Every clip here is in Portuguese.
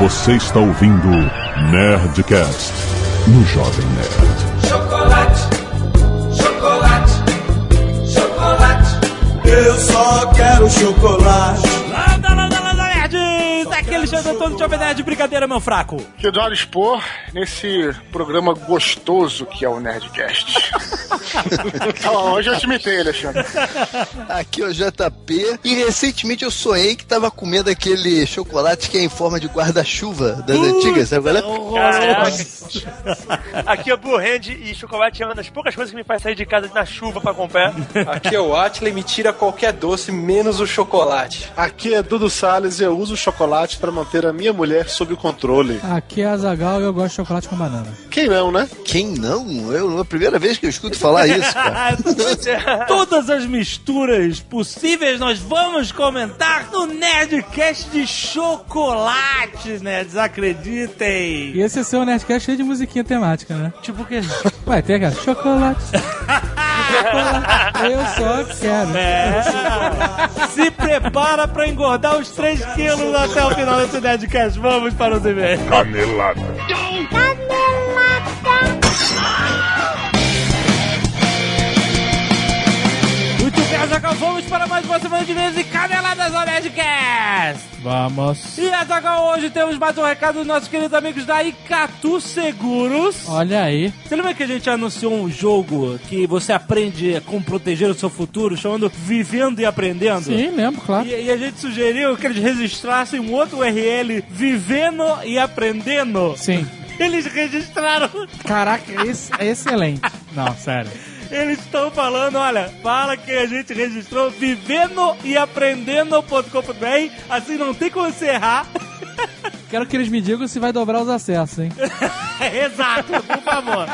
Você está ouvindo Nerdcast no Jovem Nerd. Chocolate, chocolate, chocolate. Eu só quero chocolate. Landa, landa, landa, nerds! Aquele show todo de Jovem Nerd, brincadeira, meu fraco. que eu adoro expor nesse programa gostoso que é o Nerdcast. Então, hoje eu te imitei, Alexandre. Aqui é o JP. E recentemente eu sonhei que tava comendo aquele chocolate que é em forma de guarda-chuva das antigas, sabe qual é? Aqui é Blue Hand e chocolate é uma das poucas coisas que me faz sair de casa na chuva pra comprar. Aqui é o Atley, me tira qualquer doce, menos o chocolate. Aqui é Dudu Salles e eu uso chocolate para manter a minha mulher sob controle. Aqui é a Zagal e eu gosto de chocolate com banana. Quem não, né? Quem não? Eu, é a primeira vez que eu escuto falar isso, cara. Todas as misturas possíveis nós vamos comentar no Nerdcast de chocolates, nerds, acreditem! E esse é seu Nerdcast cheio de musiquinha temática, né? Tipo o quê? Vai ter, cara. Chocolate. chocolate. Eu só quero. É. Se prepara pra engordar os 3 quilos até o final desse Nerdcast. Vamos para os e-mails. Canelada. Muito Azaghal, vamos para mais uma semana de e-mails e caneladas ao Nerdcast. Vamos. E Azaghal, hoje temos mais um recado dos nossos queridos amigos da Icatu Seguros. Olha aí. Você lembra que a gente anunciou um jogo que você aprende como proteger o seu futuro, chamando Vivendo e Aprendendo? Sim, lembro, claro. E, e a gente sugeriu que eles registrassem um outro URL, Vivendo e Aprendendo. Sim. Eles registraram. Caraca, esse é excelente. Não, sério. Eles estão falando, olha, fala que a gente registrou vivendo e aprendendo.com.br, assim não tem como você errar. Quero que eles me digam se vai dobrar os acessos, hein? Exato, por favor.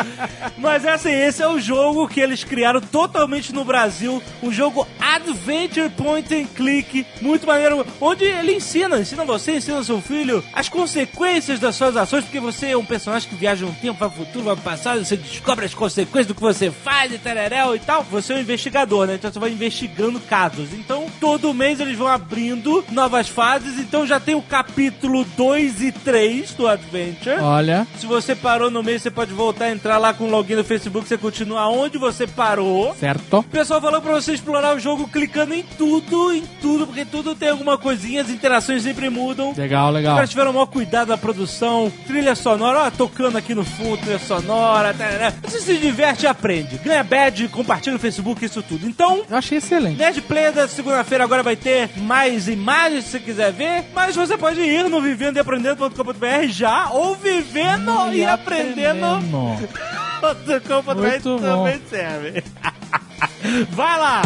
Mas é assim, esse é o jogo que eles criaram totalmente no Brasil, um jogo Adventure Point and Click, muito maneiro, onde ele ensina, ensina você, ensina seu filho as consequências das suas ações, porque você é um personagem que viaja um tempo, vai pro futuro, vai pro passado, você descobre as consequências do que você faz e tereréu e tal. Você é um investigador, né? Então você vai investigando casos. Então, todo mês eles vão abrindo novas fases, então já tem o capítulo 2 e 3 do Adventure. Olha. Se você parou no meio, você pode voltar a entrar lá com o login no Facebook, você continua onde você parou. Certo. O pessoal falou pra você explorar o jogo clicando em tudo, em tudo, porque tudo tem alguma coisinha, as interações sempre mudam. Legal, Os legal. caras tiveram o maior cuidado da produção, trilha sonora, ó, tocando aqui no fundo, trilha sonora, tarará. Você se diverte e aprende. Ganha badge, compartilha no Facebook, isso tudo. Então, Eu achei excelente. Nerd Player da segunda-feira agora vai ter mais imagens se você quiser ver, mas você pode ir no vivendo e aprendendo.com.br já, ou vivendo e, aprendendo.com.br Muito bom. também serve. Vai lá!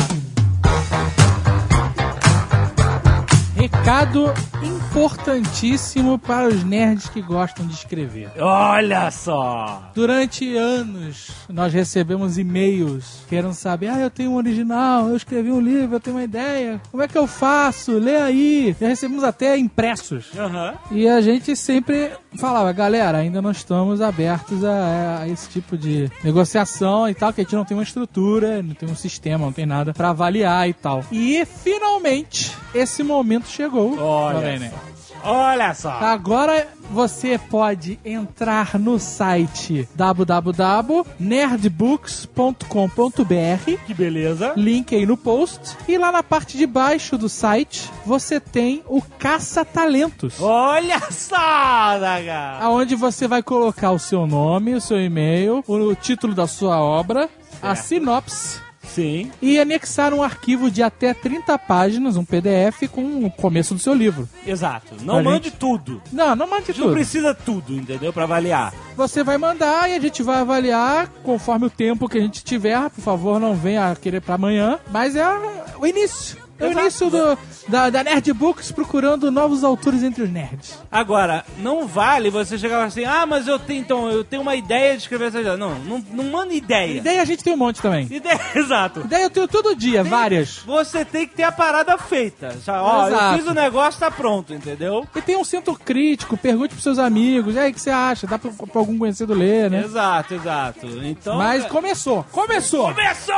Recado importantíssimo para os nerds que gostam de escrever. Olha só! Durante anos, nós recebemos e-mails querendo saber: ah, eu tenho um original, eu escrevi um livro, eu tenho uma ideia, como é que eu faço? Lê aí. Já recebemos até impressos. Aham. E a gente sempre falava, galera, ainda não estamos abertos a, a esse tipo de negociação e tal, que a gente não tem uma estrutura, não tem um sistema, não tem nada pra avaliar e tal. E finalmente esse momento chegou. Olha Nerd. Olha só! Agora você pode entrar no site www.nerdbooks.com.br Que beleza! link aí no post. E lá na parte de baixo do site, você tem o Caça-Talentos. Olha só, Daga! Aonde você vai colocar o seu nome, o seu e-mail, o título da sua obra, a sinopse Sim. e anexar um arquivo de até 30 páginas, um PDF com o começo do seu livro. Exato. Não mande gente- tudo. Não, não mande Não tudo. precisa tudo, entendeu? Pra avaliar. Você vai mandar e a gente vai avaliar conforme o tempo que a gente tiver. Por favor, não venha querer pra amanhã. Mas é o início. É o início do, da, da Nerd Books procurando novos autores entre os nerds. Agora, não vale você chegar assim, ah, mas eu tenho, então, eu tenho uma ideia de escrever essa ideia. Não, não, não manda ideia. Ideia a gente tem um monte também. Ideia, exato. Ideia eu tenho todo dia, várias. Você tem que ter a parada feita. Já, ó, eu Exato. fiz o negócio, tá pronto, entendeu? E tem um centro crítico, pergunte pros seus amigos. Aí, o que você acha? Dá pra, pra algum conhecido ler, né? Exato, exato. Então. Mas começou, começou! Começou!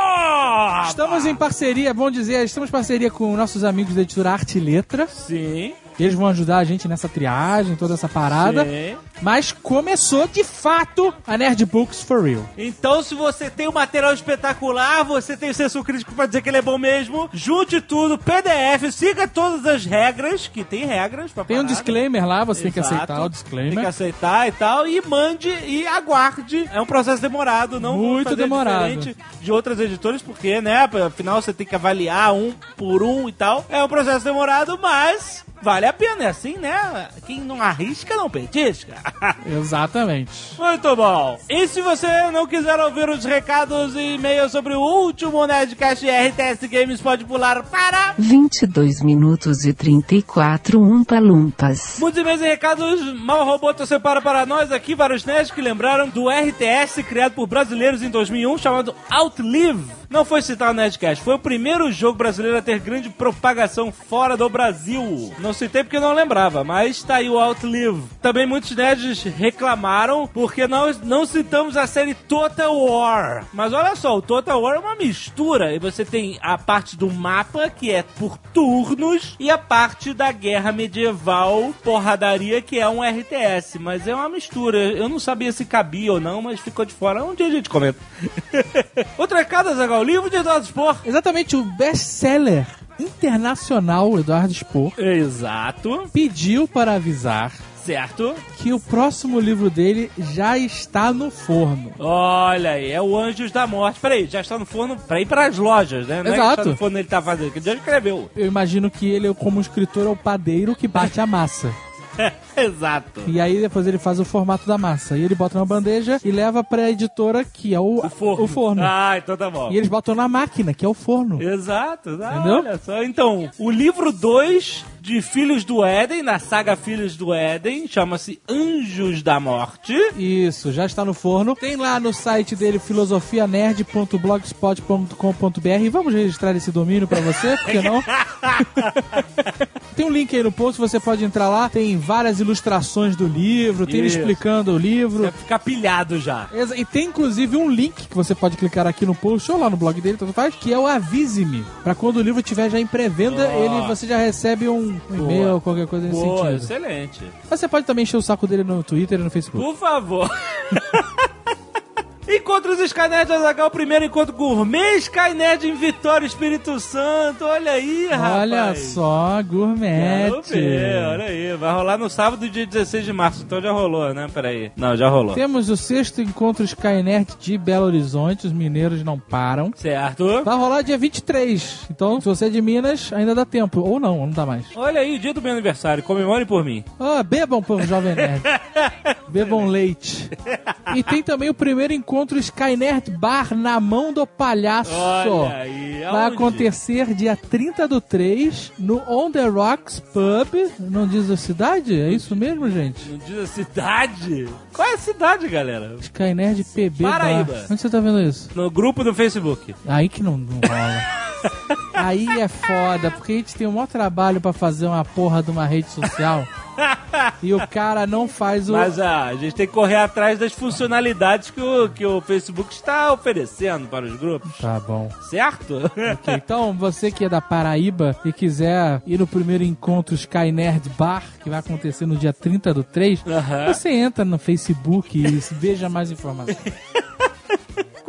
Estamos em parceria, bom dizer, estamos em parceria com nossos amigos da editora Arte e Letra. Sim. Eles vão ajudar a gente nessa triagem, toda essa parada. Sim. Mas começou de fato a Nerd Books for Real. Então, se você tem um material espetacular, você tem o senso crítico pra dizer que ele é bom mesmo, junte tudo, PDF, siga todas as regras, que tem regras pra Tem um parada. disclaimer lá, você tem que Exato. aceitar o Tem que disclaimer. aceitar e tal, e mande e aguarde. É um processo demorado, não Muito demorado. diferente de outras editoras, porque, né, afinal você tem que avaliar um por um e tal. É um processo demorado, mas vale a pena, é assim, né? Quem não arrisca, não petisca. Exatamente. Muito bom. E se você não quiser ouvir os recados e e-mails sobre o último Nerdcast RTS Games, pode pular para... 22 minutos e 34 umpa-lumpas. Muitos e-mails e recados, Mal Roboto separa para nós aqui vários nerds que lembraram do RTS criado por brasileiros em 2001 chamado Outlive. Não foi citado no Nerdcast, foi o primeiro jogo brasileiro a ter grande propagação fora do Brasil. Não citei porque não lembrava, mas tá aí o Outlive. Também muitos nerds reclamaram porque nós não citamos a série Total War. Mas olha só, o Total War é uma mistura e você tem a parte do mapa que é por turnos e a parte da guerra medieval porradaria que é um RTS, mas é uma mistura. Eu não sabia se cabia ou não, mas ficou de fora. Um dia a gente comenta. Outro recado, Zagal, o livro de Eduardo Spor. Exatamente, o best-seller internacional Eduardo Spohr Exato, pediu para avisar certo. que o próximo livro dele já está no forno. Olha aí, é o Anjos da Morte. Peraí, já está no forno pra ir pras lojas, né? Não é Exato. está no forno ele tá fazendo, que ele já escreveu. Eu imagino que ele, como escritor, é o padeiro que bate a massa. Exato. E aí depois ele faz o formato da massa. E ele bota na bandeja e leva pra editora, que é o, O forno. o forno. Ah, então tá bom. E eles botam na máquina, que é o forno. Exato, ah, Entendeu? olha só. Então, o livro 2 de Filhos do Éden, na saga Filhos do Éden, chama-se Anjos da Morte. Isso, já está no forno. Tem lá no site dele filosofianerd.blogspot.com.br. Vamos registrar esse domínio pra você, por que não? tem um link aí no post, você pode entrar lá. Tem várias ilustrações do livro, tem ele explicando o livro. Vai ficar pilhado já. E tem inclusive um link que você pode clicar aqui no post ou lá no blog dele, tanto faz, que é o Avise-me. Pra quando o livro estiver já em pré-venda, Ó. ele você já recebe um, e-mail qualquer coisa nesse Boa, sentido. excelente. Mas você pode também encher o saco dele no Twitter e no Facebook. Por favor. Encontros Skynet Azagal, primeiro encontro gourmet Skynet em Vitória, Espírito Santo. Olha aí, rapaz. Olha só, gourmet. Ver, olha aí. Vai rolar no sábado, dia 16 de março. Então já rolou, né? Peraí. Não, já rolou. Temos o sexto encontro Skynet de Belo Horizonte, os mineiros não param. Certo. Vai rolar dia 23. Então, se você é de Minas, ainda dá tempo. Ou não, não dá mais. Olha aí, o dia do meu aniversário. Comemore por mim. Ah, bebam, povo jovem nerd. bebam leite. E tem também o primeiro encontro Skynet Bar na mão do palhaço. Olha aí. Vai acontecer dia 30 do 3 no On The Rocks Pub. Não diz a cidade? É isso mesmo, gente? Não diz a cidade? Qual é a cidade, galera? Skynet PB Paraíba. Bar. Onde você tá vendo isso? No grupo do Facebook. Aí que não, não rola. Aí é foda, porque a gente tem um maior trabalho pra fazer uma porra de uma rede social. e o cara não faz o. Mas ah, a gente tem que correr atrás das funcionalidades que o, que o Facebook está oferecendo para os grupos. Tá bom. Certo? Ok, Então, você que é da Paraíba e quiser ir no primeiro encontro Sky Nerd Bar, que vai acontecer no dia 30 do 3, Aham. você entra no Facebook e veja mais informações.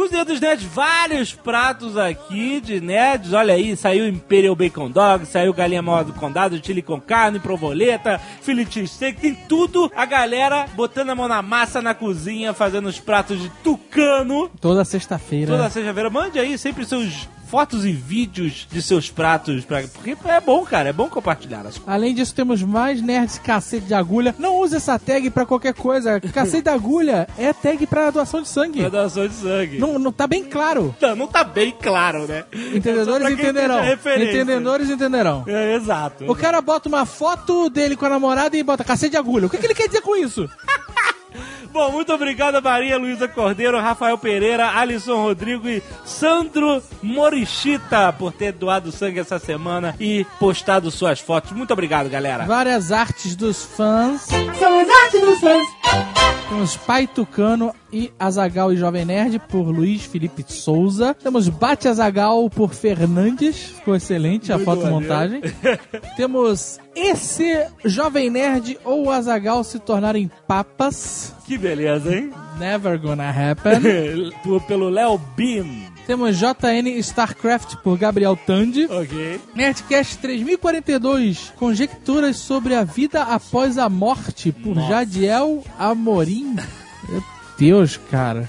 Cozinha dos Nerds, vários pratos aqui de nerds. Olha aí, saiu Imperial Bacon Dog, saiu Galinha Maior do Condado, chili com carne, provoleta, fillet steak, tem tudo. A galera botando a mão na massa na cozinha, fazendo os pratos de tucano. Toda sexta-feira. Toda sexta-feira, mande aí sempre seus fotos e vídeos de seus pratos, pra... porque é bom, cara, é bom compartilhar as coisas. Além disso, temos mais nerds cacete de agulha. Não use essa tag pra qualquer coisa. Cacete de agulha é tag pra doação de sangue. Pra doação de sangue. Não, não tá bem claro. Não, não tá bem claro, né? Entendedores entenderão. Entendedores entenderão. É, exato. O cara bota uma foto dele com a namorada e bota cacete de agulha. O que, que ele quer dizer com isso? Bom, muito obrigado a Maria Luísa Cordeiro, Rafael Pereira, Alisson Rodrigo e Sandro Morichita por ter doado sangue essa semana e postado suas fotos. Muito obrigado, galera. Várias artes dos fãs. São as artes dos fãs. Temos Pai Tucano e Azagal e Jovem Nerd por Luiz Felipe Souza. Temos Bate Azagal por Fernandes. Ficou excelente a fotomontagem. Temos esse Jovem Nerd ou Azagal se tornarem papas. Que beleza, hein? Never gonna happen. Pelo Léo Beam. Temos JN StarCraft por Gabriel Tandy. Ok. Nerdcast 3042, conjecturas sobre a vida após a morte, por Jadiel Amorim. Deus, cara.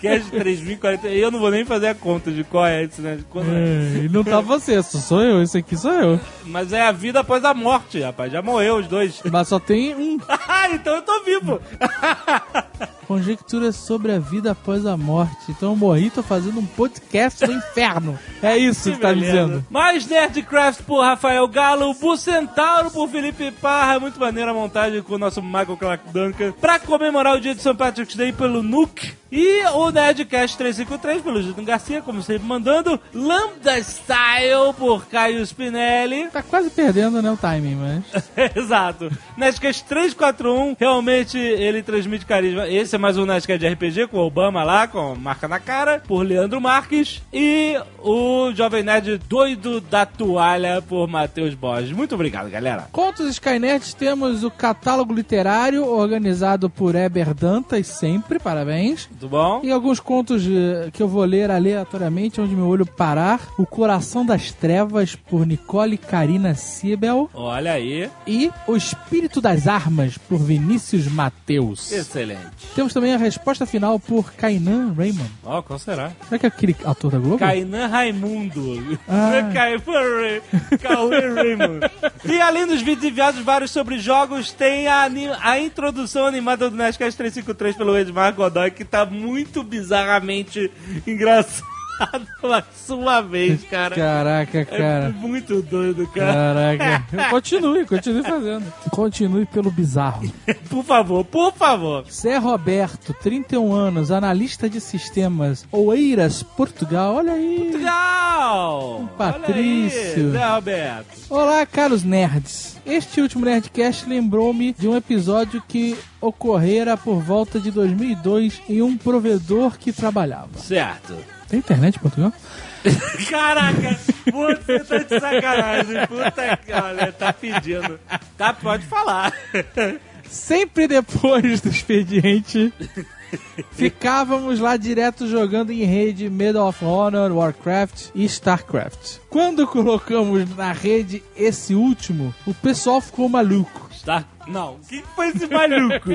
Cast 3040. Eu não vou nem fazer a conta de qual é esse, né? É. É, E não tá você, sou eu, esse aqui sou eu. Mas é a vida após a morte, rapaz. Já morreu os dois. Mas só tem um. Ah, então eu tô vivo. Conjecturas sobre a vida após a morte. Então eu morri, tô fazendo um podcast do inferno. É isso que, tá beleza. dizendo. Mais Nerdcraft por Rafael Galo, Bucentauro por Felipe Parra, muito maneira a montagem com o nosso Michael Clark Duncan, pra comemorar o dia de St. Patrick's Day pelo Nuke, e o Nerdcast 353 pelo Gilton Garcia, como sempre mandando, Lambda Style por Caio Spinelli, Tá quase perdendo, né, o timing, mas... Exato. Nerdcast 341, realmente ele transmite carisma. Esse é mais um Nerdcast de RPG com o Obama lá, com a marca na cara, por Leandro Marques. E o Jovem Nerd doido da toalha por Matheus Borges. Muito obrigado, galera. Contos Skynet temos o catálogo literário organizado por Eber Dantas, sempre, parabéns. Bom? E alguns contos eh, que eu vou ler aleatoriamente, onde meu olho parar. O Coração das Trevas, por Nicole Karina Siebel. Olha aí. E O Espírito das Armas, por Vinícius Mateus. Excelente. Temos também a resposta final por Kainan Raymond. Ó, qual será? Será que é aquele ator da Globo? Kainan Raimundo. Ah. Raymond. E além dos vídeos enviados vários sobre jogos, tem a, a introdução animada do Nerdcast 353 pelo Edmar Godoy, que tá muito bizarramente engraçado a sua vez, cara. Caraca, É cara. muito doido, cara. Caraca. Continue, continue fazendo. Continue pelo bizarro. Por favor, por favor. Zé Roberto, 31 anos, analista de sistemas, Oeiras, Portugal. Olha aí. Legal! Patrício. Olha aí, Zé Roberto. Olá, caros nerds. Este último Nerdcast lembrou-me de um episódio que ocorrera por volta de 2002 em um provedor que trabalhava. Certo. Tem internet em Portugal? Caraca, você tá de sacanagem. Puta que olha, tá pedindo. Tá, pode falar. Sempre depois do expediente, ficávamos lá direto jogando em rede Medal of Honor, Warcraft e Starcraft. Quando colocamos na rede esse último, o pessoal ficou maluco. Tá? Não. Quem foi esse maluco?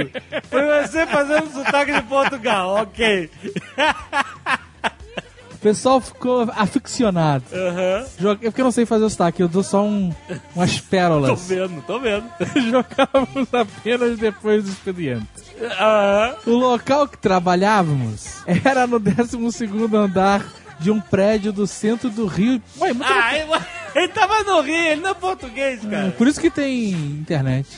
Foi você fazendo sotaque de Portugal, ok. O pessoal ficou aficionado. Aham. Jo- É porque eu não sei fazer o sotaque, eu dou só um, umas Tô pérolas. vendo, tô vendo. Jogávamos apenas depois do expediente. Aham. O local que trabalhávamos era no 12 andar de um prédio do centro do Rio. Ué, muito Ah, ele, ele tava no Rio, ele não é português, cara. Por isso que tem internet.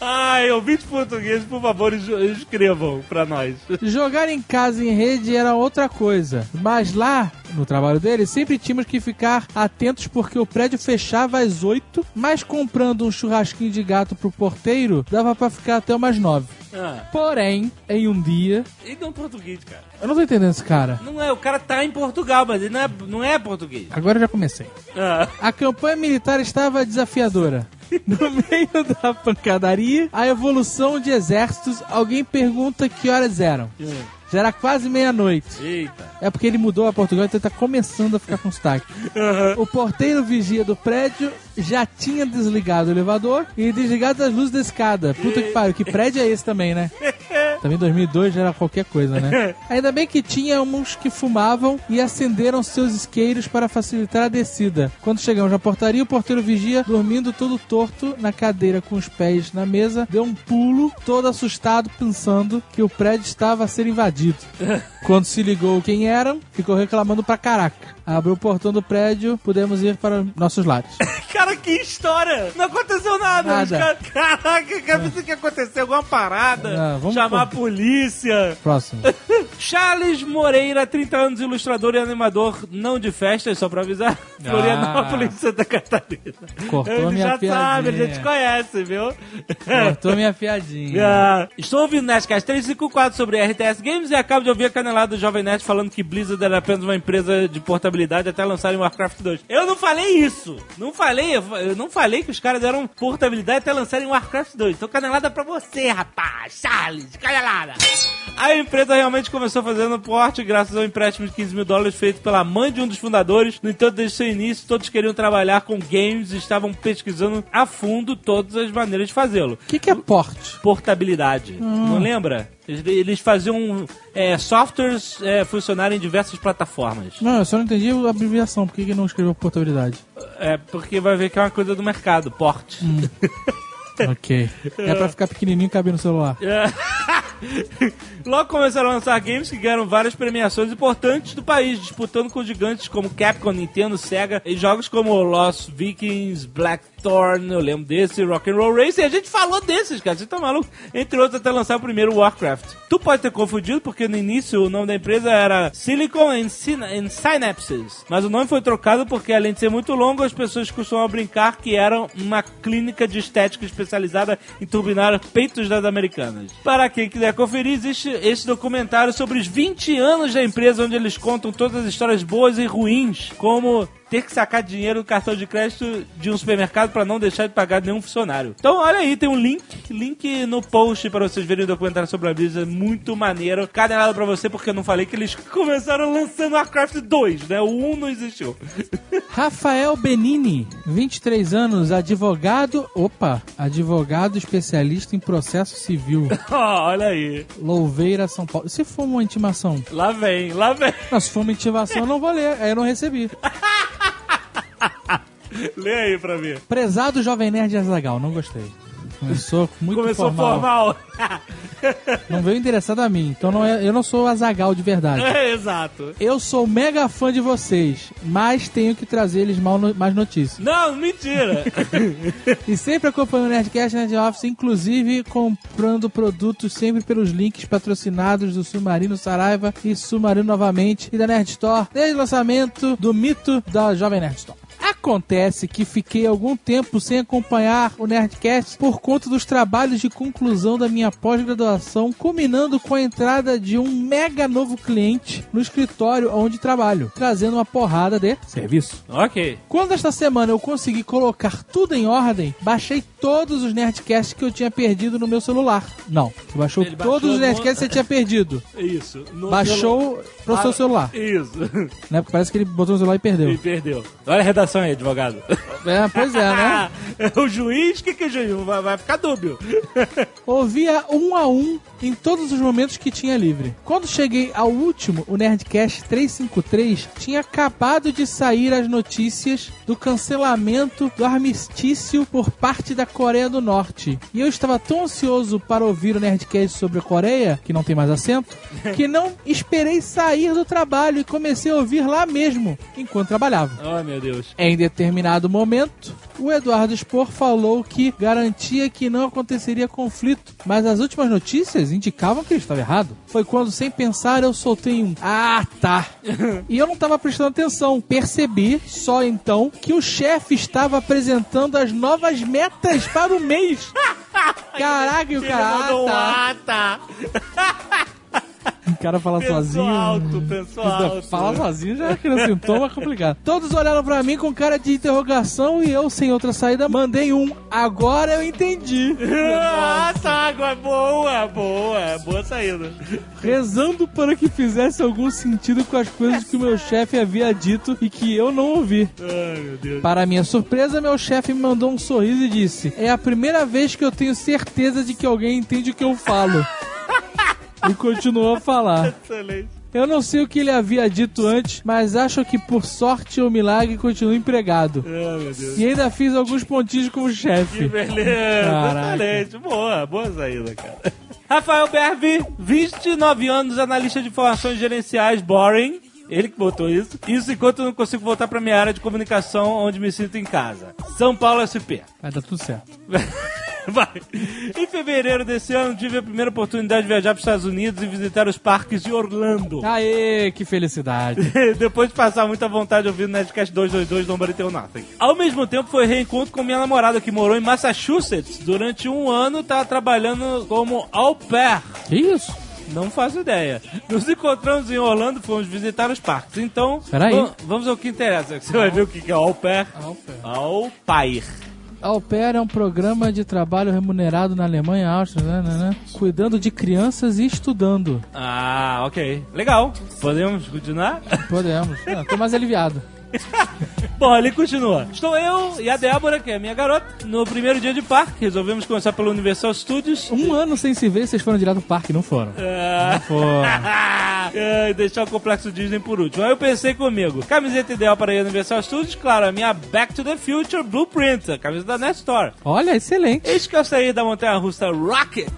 Ai, ouvintes portugueses, por favor, es- escrevam pra nós. Jogar em casa em rede era outra coisa. Mas lá, no trabalho dele, sempre tínhamos que ficar atentos porque o prédio fechava às 8, mas comprando um churrasquinho de gato pro porteiro, dava pra ficar até umas 9. Ah, Porém, em um dia. ele não português, cara. Eu não tô entendendo esse cara. Não é, o cara tá em Portugal, mas ele não é, não é português. Agora eu já comecei. Ah, A campanha militar estava desafiadora. No meio da pancadaria, a evolução de exércitos, alguém pergunta que horas eram. Já era quase meia-noite. eita. É porque ele mudou a Portugal, então ele tá começando a ficar com sotaque. O porteiro vigia do prédio já tinha desligado o elevador e desligado as luzes da escada. Puta que pariu, que prédio é esse também, né? Também 2002 já era qualquer coisa, né? Ainda bem que tinha uns que fumavam e acenderam seus isqueiros para facilitar a descida. Quando chegamos na portaria, o porteiro vigia, dormindo todo torto na cadeira com os pés na mesa, deu um pulo, todo assustado, pensando que o prédio estava a ser invadido. Quando se ligou quem eram, ficou reclamando pra caraca. Abriu o portão do prédio, pudemos ir para nossos lares. Cara, que história! Não aconteceu nada. Nada. Cara- Caraca, cara, pensei que ia acontecer alguma parada. Ah, vamos chamar a por- polícia. Próximo. Charles Moreira, 30 anos, ilustrador e animador, não de festas, só pra avisar. Florianópolis, Santa Catarina. Cortou ele minha já sabe, ele já piadinha. te conhece, viu? Cortou minha piadinha. Ah, estou ouvindo Nerdcast 354 sobre RTS Games e acabo de ouvir a canelada do Jovem Nerd falando que Blizzard era apenas uma empresa de portabilidade até lançarem Warcraft 2. Eu não falei isso! Não falei, eu não falei que os caras eram portabilidade até lançarem Warcraft 2. Então canelada pra você, rapaz! Charles, canelada! A empresa realmente começou fazendo porte graças ao empréstimo de 15 mil dólares feito pela mãe de um dos fundadores. No entanto, desde seu início, todos queriam trabalhar com games e estavam pesquisando a fundo todas as maneiras de fazê-lo O que, que é porte? portabilidade. Não lembra? Eles, eles faziam é, softwares é, funcionarem em diversas plataformas. Não, eu só não entendi a abreviação. Por que, que não escreveu portabilidade? É porque vai ver que é uma coisa do mercado, porte. Ok. É pra ficar pequenininho e caber no celular. Logo começaram a lançar games que ganharam várias premiações importantes do país, disputando com gigantes como Capcom, Nintendo, Sega e jogos como Lost Vikings, Blackthorn, eu lembro desse, Rock'n'Roll Racing. A gente falou desses, cara, você tá maluco? Entre outros, até lançar o primeiro Warcraft. Tu pode ter confundido porque no início o nome da empresa era Silicon and, Syn and Synapses, mas o nome foi trocado porque, além de ser muito longo, as pessoas costumam brincar que era uma clínica de estética especializada em turbinar peitos das americanas. Para quem quiser conferir, existe esse documentário sobre os 20 anos da empresa, onde eles contam todas as histórias boas e ruins, como ter que sacar dinheiro do cartão de crédito de um supermercado para não deixar de pagar nenhum funcionário. Então, olha aí, tem um link, link no post para vocês verem o documentário sobre a Blizzard, muito maneiro. Cadenado para você, porque eu não falei que eles começaram lançando Warcraft 2, né? O 1 não existiu. Rafael Benini, 23 anos, advogado. Opa! Advogado especialista em processo civil. Ó, olha aí. Louveira, São Paulo. Se for uma intimação? Lá vem, lá vem. Não, se for uma intimação, eu não vou ler. Aí eu não recebi. Lê aí pra mim. Prezado Jovem Nerd Azagal, não gostei. Começou muito Começou formal. formal. Não veio endereçado a mim, então não é, eu não sou o Azagal de verdade. é, exato. Eu sou mega fã de vocês, mas tenho que trazer eles mal no- mais notícias. Não, mentira. E sempre acompanho o Nerdcast Nerd Office, inclusive comprando produtos sempre pelos links patrocinados do Submarino Saraiva e Submarino novamente e da Nerd Store, desde o lançamento do mito da Jovem Nerd Store. Acontece que fiquei algum tempo sem acompanhar o Nerdcast por conta dos trabalhos de conclusão da minha pós-graduação, culminando com a entrada de um mega novo cliente no escritório onde trabalho, trazendo uma porrada de serviço. ok. Quando esta semana eu consegui colocar tudo em ordem, baixei todos os Nerdcasts que eu tinha perdido no meu celular. Não, você baixou Ele baixou todos os no- Nerdcasts que você tinha perdido. Isso. No Baixou pro Ah, seu celular. Isso. Né? Porque parece que ele botou no celular e E perdeu. perdeu. Olha a redação aí, advogado. É, pois é, né? o juiz, o que, que é juiz? Vai, vai ficar dúbio. Ouvia um a um em todos os momentos que tinha livre. Quando cheguei ao último, o Nerdcast 353, tinha acabado de sair as notícias do cancelamento do armistício por parte da Coreia do Norte. E eu estava tão ansioso para ouvir o Nerdcast sobre a Coreia, que não tem mais acento, que não esperei sair do trabalho e comecei a ouvir lá mesmo, enquanto trabalhava. Oh, meu Deus. Em determinado momento, o Eduardo Spor falou que garantia que não aconteceria conflito, mas as últimas notícias indicavam que ele estava errado. Foi quando, sem pensar, eu soltei um Ah, tá. e eu não estava prestando atenção. Percebi só então que o chefe estava apresentando as novas metas para o mês. Caraca, e o cara. Ah, ah, tá. O cara fala Pensou sozinho. alto, pensou alto. Fala sozinho já que no sintoma é complicado. Todos olharam pra mim com cara de interrogação e eu, sem outra saída, mandei um. Agora eu entendi. Ah, tá. Agora, boa, boa. Boa saída. Rezando para que fizesse algum sentido com as coisas que o meu chefe havia dito e que eu não ouvi. Ai, meu Deus. Para minha surpresa, meu chefe me mandou um sorriso e disse: É a primeira vez que eu tenho certeza de que alguém entende o que eu falo. E continuou a falar. Excelente. Eu não sei o que ele havia dito antes, mas acho que por sorte ou milagre continuo empregado. Ah, meu Deus. E ainda fiz alguns pontinhos como Que chefe. beleza. Caraca. Excelente. Boa, boa saída, cara. Rafael Bervi, 29 anos, analista de informações gerenciais, boring. Ele que botou isso. Isso enquanto eu não consigo voltar pra minha área de comunicação, onde me sinto em casa. São Paulo SP. Vai dar tudo certo. Vai. Em fevereiro desse ano, tive a primeira oportunidade de viajar para os Estados Unidos e visitar os parques de Orlando. Aê, que felicidade. Depois de passar muita vontade ouvindo Nerdcast 222 Nobody Tell Nothing. Ao mesmo tempo, foi reencontro com minha namorada, que morou em Massachusetts durante um ano, tava trabalhando como au pair. Que isso? Não faço ideia. Nos encontramos em Orlando, fomos visitar os parques. Então, Peraí. vamos ao que interessa. Você vai ver o que que é au pair. Au pair. Au pair. Pair é um programa de trabalho remunerado na Alemanha, Áustria, né, né, né, cuidando de crianças e estudando. Ah, ok. Legal. Podemos continuar? Podemos. Tô mais aliviado. Bom, ele continua. Estou eu e a Débora, que é minha garota, no primeiro dia de parque. Resolvemos começar pelo Universal Studios. Um ano sem se ver, vocês foram direto pro parque, não foram? Ah, Foram. é, deixar o complexo Disney por último. Aí eu pensei comigo, camiseta ideal para ir ao Universal Studios, claro, a minha Back to the Future Blueprint, a camisa da Nest Store. Olha, excelente. Eis que eu saí da montanha-russa Rocket,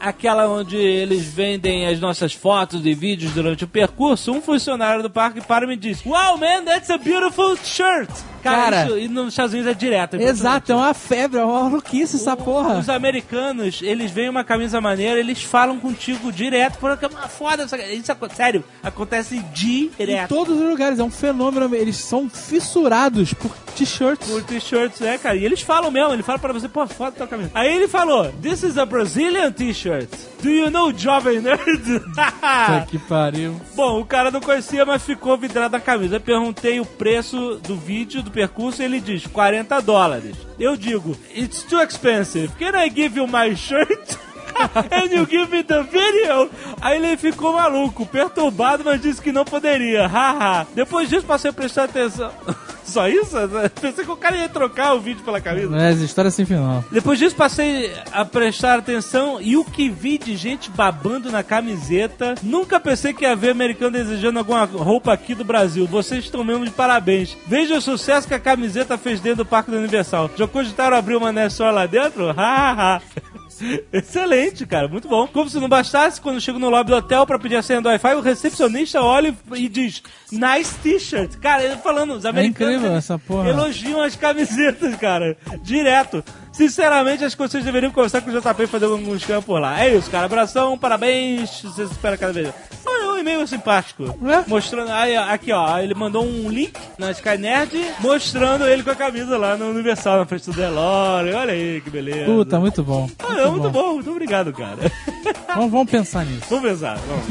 aquela onde eles vendem as nossas fotos e vídeos durante o percurso, um funcionário do parque para e me disse, Wow, man, that's a beautiful shirt. Cara, Cara. isso, e nos Estados Unidos é direto. é Exato, é uma febre, é uma maluquice essa porra. Os americanos, eles veem uma camisa maneira, eles falam contigo direto, porque é uma foda. Isso, sério, acontece Em direto. todos os lugares, é um fenômeno. Eles são fissurados por t-shirts. Por t-shirts, né, cara? E eles falam mesmo, ele fala pra você, pô, foda tua camisa. Aí ele falou, this is a Brazilian t-shirt. Do you know Jovem Nerd? Puta que pariu. Bom, o cara não conhecia, mas ficou vidrado na camisa. Eu perguntei o preço do vídeo, do percurso, e ele diz 40 dólares. Eu digo, it's too expensive. Can I give you my shirt? And you give me the video? Aí ele ficou maluco, perturbado, mas disse que não poderia. Haha. Depois disso, passei a prestar atenção. Só isso? Pensei que o cara ia trocar o vídeo pela camisa. É, essa história sem final. Depois disso, passei a prestar atenção e o que vi de gente babando na camiseta. Nunca pensei que ia ver americano desejando alguma roupa aqui do Brasil. Vocês estão mesmo de parabéns. Veja o sucesso que a camiseta fez dentro do Parque do Universal. Já cogitaram abrir uma Nessor lá dentro? Hahaha. Excelente, cara, muito bom. Como se não bastasse, quando eu chego no lobby do hotel pra pedir a senha do Wi-Fi, o recepcionista olha e diz: Nice t-shirt. Cara, ele falando, os americanos incrível eles essa porra. elogiam as camisetas, cara, direto. Sinceramente, acho que vocês deveriam conversar com o JP e fazer algum esquema por lá. É isso, cara. Abração, parabéns. Você espera cada vez. Olha, um e-mail simpático. É? Mostrando. Aí, aqui, ó. Ele mandou um link na Sky Nerd mostrando ele com a camisa lá no Universal, na frente do DeLorean. Olha aí, que beleza. Puta, muito bom. Ah, não, muito bom. Muito obrigado, cara. Vamos, vamos pensar nisso. Vamos pensar, vamos.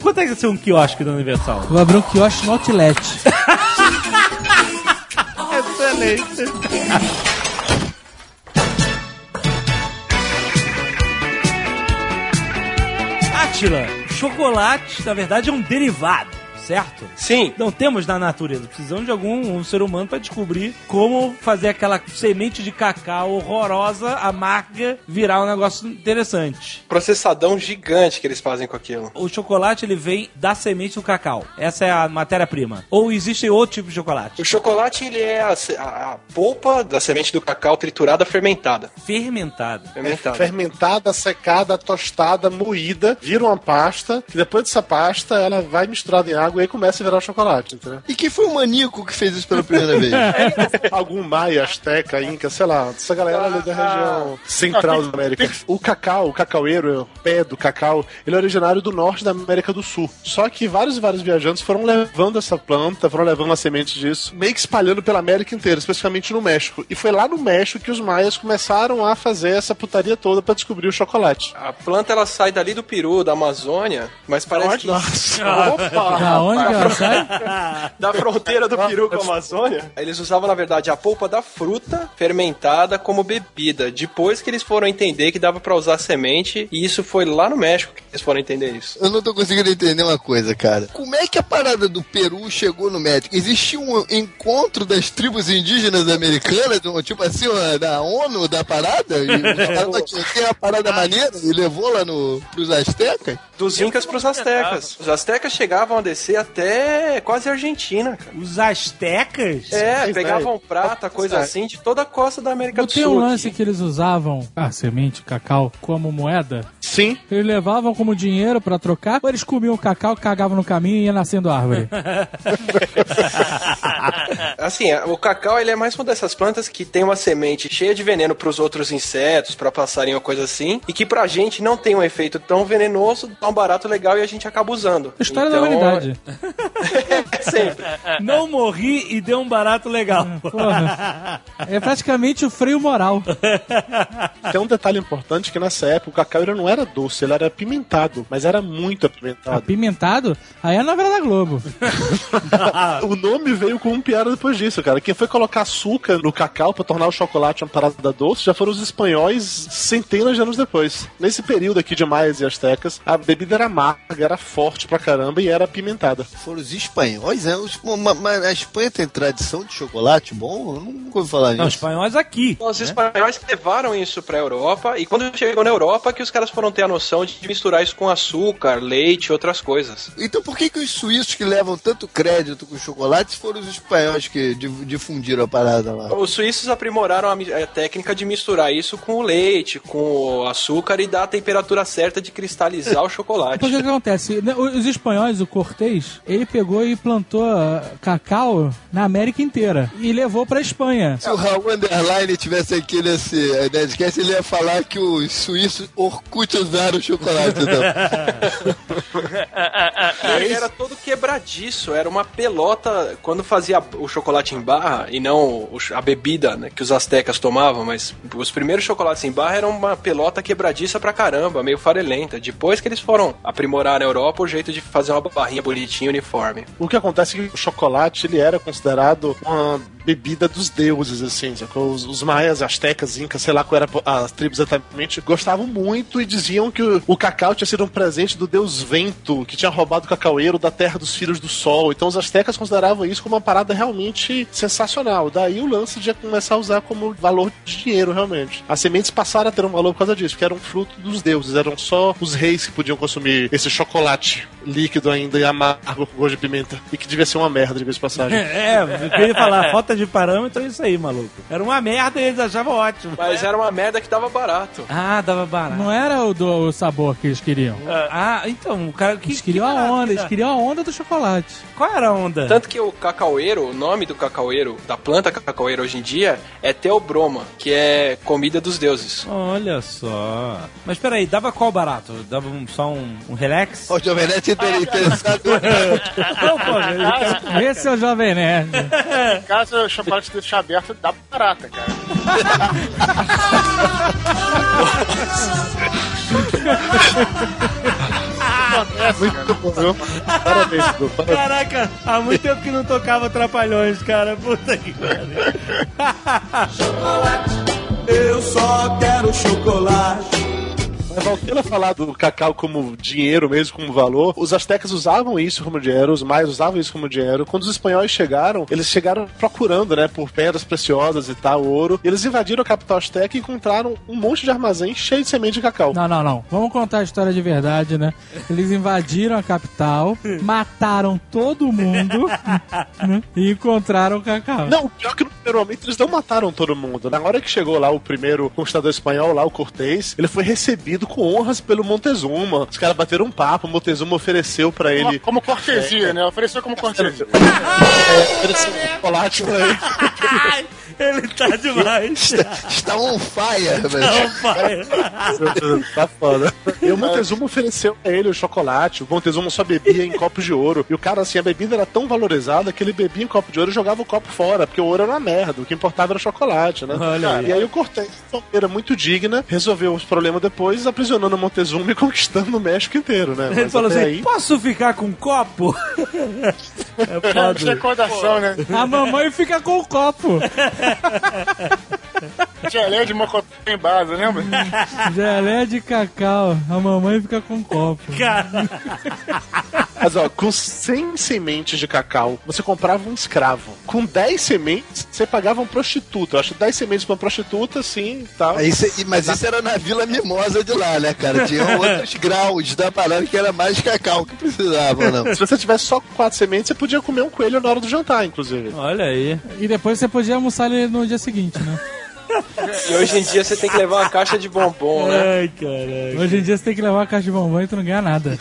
Quanto é que ser um quiosque do Universal? Vou abrir um quiosque no Outlet. Excelente. Atila, chocolate, na verdade, é um derivado, certo? Sim. Não temos na natureza. Precisamos de algum um ser humano para descobrir como fazer aquela semente de cacau horrorosa, amarga, virar um negócio interessante. Processadão gigante que eles fazem com aquilo. O chocolate ele vem da semente do cacau. Essa é a matéria-prima. Ou existe outro tipo de chocolate? O chocolate, ele é a, a- a polpa da semente do cacau triturada fermentada. Fermentado. Fermentada. Fermentada, secada, tostada, moída, vira uma pasta, e depois dessa pasta ela vai misturada em água e aí começa a virar chocolate, entendeu? E quem foi o maníaco que fez isso pela primeira vez? Algum maia, asteca, inca, sei lá, essa galera ali da região central da América. O cacau, o cacaueiro, o pé do cacau, ele é originário do norte da América do Sul. Só que vários e vários viajantes foram levando essa planta, foram levando as sementes disso, meio que espalhando pela América inteira, especificamente no México. E foi lá no México que os maias começaram a fazer essa putaria toda pra descobrir o chocolate. A planta, ela sai dali do Peru, da Amazônia, mas parece que... Nossa, Da onde que ela sai? da fronteira do Peru com a Amazônia. Eles usavam, na verdade, a polpa da fruta fermentada como bebida. Depois que eles foram entender que dava pra usar semente, e isso foi lá no México que eles foram entender isso. Eu não tô conseguindo entender uma coisa, cara. Como é que a parada do Peru chegou no México? Existia um encontro das tribos indígenas americanas, um, tipo assim, da ONU, da parada? E uma parada maneira e levou lá no, pros astecas? Dos incas pros astecas. Os astecas chegavam a descer fazer até quase Argentina, cara. Os astecas? É, pegavam é. prata, coisa assim, de toda a costa da América Não do tem Sul. um lance que eles usavam a semente, cacau, como moeda? Sim. Eles levavam como dinheiro pra trocar, ou eles comiam cacau, cagavam no caminho e ia nascendo árvore? Assim, o cacau ele é mais uma dessas plantas que tem uma semente cheia de veneno pros outros insetos, pra passarinho ou coisa assim, e que pra gente não tem um efeito tão venenoso, tão barato, legal e a gente acaba usando. História Então, da humanidade. Sempre. Não morri e deu um barato legal. Porra. É praticamente o freio moral. Tem um detalhe importante que nessa época o cacau não era doce, ele era apimentado, mas era muito apimentado. Apimentado? Aí é a novela da Globo. o nome veio com um piada depois disso, cara. Quem foi colocar açúcar no cacau pra tornar o chocolate uma parada doce já foram os espanhóis centenas de anos depois. Nesse período aqui de maias e astecas, a bebida era amarga, era forte pra caramba e era apimentada. Foram os espanhóis, é? Os- ma- Mas a Espanha tem tradição de chocolate bom? Eu nunca ouvi falar Não, os nisso. espanhóis aqui. Os espanhóis levaram isso pra Europa e quando chegou na Europa que os caras foram ter a noção de misturar isso com açúcar, leite e outras coisas. Então por que, que os suíços que levam tanto crédito com chocolate foram os espanhóis que dif- difundiram a parada lá? Os suíços aprimoraram a, técnica de misturar isso com o leite, com o açúcar e dar a temperatura certa de cristalizar o chocolate. Porque o que acontece? Né, Os espanhóis, o Ele pegou e plantou ah, cacau na América inteira e levou pra Espanha. Se o Raul Underline tivesse aqui nesse eh, Nerdcast, ele ia falar que os suíços Orkut usaram o chocolate. Então. Ele era todo quebradiço, era uma pelota. Quando fazia o chocolate em barra, e não a bebida né, que os astecas tomavam, mas os primeiros chocolates em barra eram uma pelota quebradiça pra caramba, meio farelenta. Depois que eles foram aprimorar na Europa o jeito de fazer uma barrinha bonitinha, uniforme. O que acontece é que o chocolate ele era considerado uma bebida dos deuses, assim. Os, os maias, astecas, incas, sei lá qual era as tribos exatamente, gostavam muito e diziam que o, o cacau tinha sido um presente do deus vento, que tinha roubado o cacaueiro da terra dos filhos do sol. Então os astecas consideravam isso como uma parada realmente sensacional. Daí o lance de começar a usar como valor de dinheiro, realmente. As sementes passaram a ter um valor por causa disso, porque eram fruto dos deuses, eram só os reis que podiam consumir esse chocolate líquido ainda e amargo com gosto de pimenta. E que devia ser uma merda de vez de passagem. É, eu queria falar, falta de parâmetro é isso aí, maluco. Era uma merda e eles achavam ótimo. Mas era uma merda que dava barato. Ah, dava barato. Não era o, do, o sabor que eles queriam. Ah, então, o cara que Eles queriam a onda, eles queriam a onda do chocolate. Qual era a onda? Tanto que o cacaueiro, o nome do cacaueiro, da planta cacaueiro hoje em dia, é Teobroma, que é comida dos deuses. Olha só. Mas peraí, dava qual barato? Dava um- só um, um relax? O Jovem Nerd é interessado. Não, pô, Esse é o Jovem Nerd. Caso o chocolate deixar aberto, dá barata, cara. Muito bom, viu? Parabéns, parabéns. Caraca, há muito tempo que não tocava Trapalhões, cara. Puta que pariu. Eu só quero chocolate. Mas voltando a falar do cacau como dinheiro mesmo, como valor, os astecas usavam isso como dinheiro, os maias usavam isso como dinheiro. Quando os espanhóis chegaram, eles chegaram procurando, né, por pedras preciosas e tal, ouro. E eles invadiram a capital asteca e encontraram um monte de armazém cheio de semente de cacau. Não, não, não. Vamos contar a história de verdade, né? Eles invadiram a capital, mataram todo mundo né? e encontraram o cacau. Não, pior que no primeiro momento eles não mataram todo mundo. Na hora que chegou lá o primeiro conquistador espanhol, lá o Cortês, ele foi recebido com honras pelo Montezuma. Os caras bateram um papo, o Montezuma ofereceu pra ele. como cortesia, né? Ofereceu como cortesia. É, ofereceu um chocolate pra ele. Ele tá demais. Está on fire, velho. Não, pai. tá foda. E o Montezuma ofereceu a ele o chocolate. O Montezuma só bebia em copos de ouro. E o cara, assim, a bebida era tão valorizada que ele bebia em copo de ouro e jogava o copo fora, porque o ouro era uma merda. O que importava era o chocolate, né? Olha aí. E aí o Cortez, de maneira muito digna, resolveu os problemas depois, aprisionando o Montezuma e conquistando o México inteiro, né? Ele Mas falou até assim: aí- posso ficar com um copo? É De foda. recordação, né? A mamãe fica com o copo. Gelé de mocotó em base, lembra? Gelé de cacau. A mamãe fica com copo. Cara. Mas ó, com 100 sementes de cacau, você comprava um escravo. Com 10 sementes, você pagava um prostituta. Eu acho 10 sementes pra uma prostituta, sim, tal. Aí cê- mas isso era na Vila Mimosa de lá, né, cara? Tinha outros graus da parada que era mais cacau que precisava, não. Se você tivesse só quatro sementes, você podia comer um coelho na hora do jantar, inclusive. Olha aí. E depois você podia almoçar ele no dia seguinte, né? E hoje em dia você tem que levar uma caixa de bombom, né? Ai, caralho. Hoje em dia você tem que levar uma caixa de bombom e tu não ganha nada.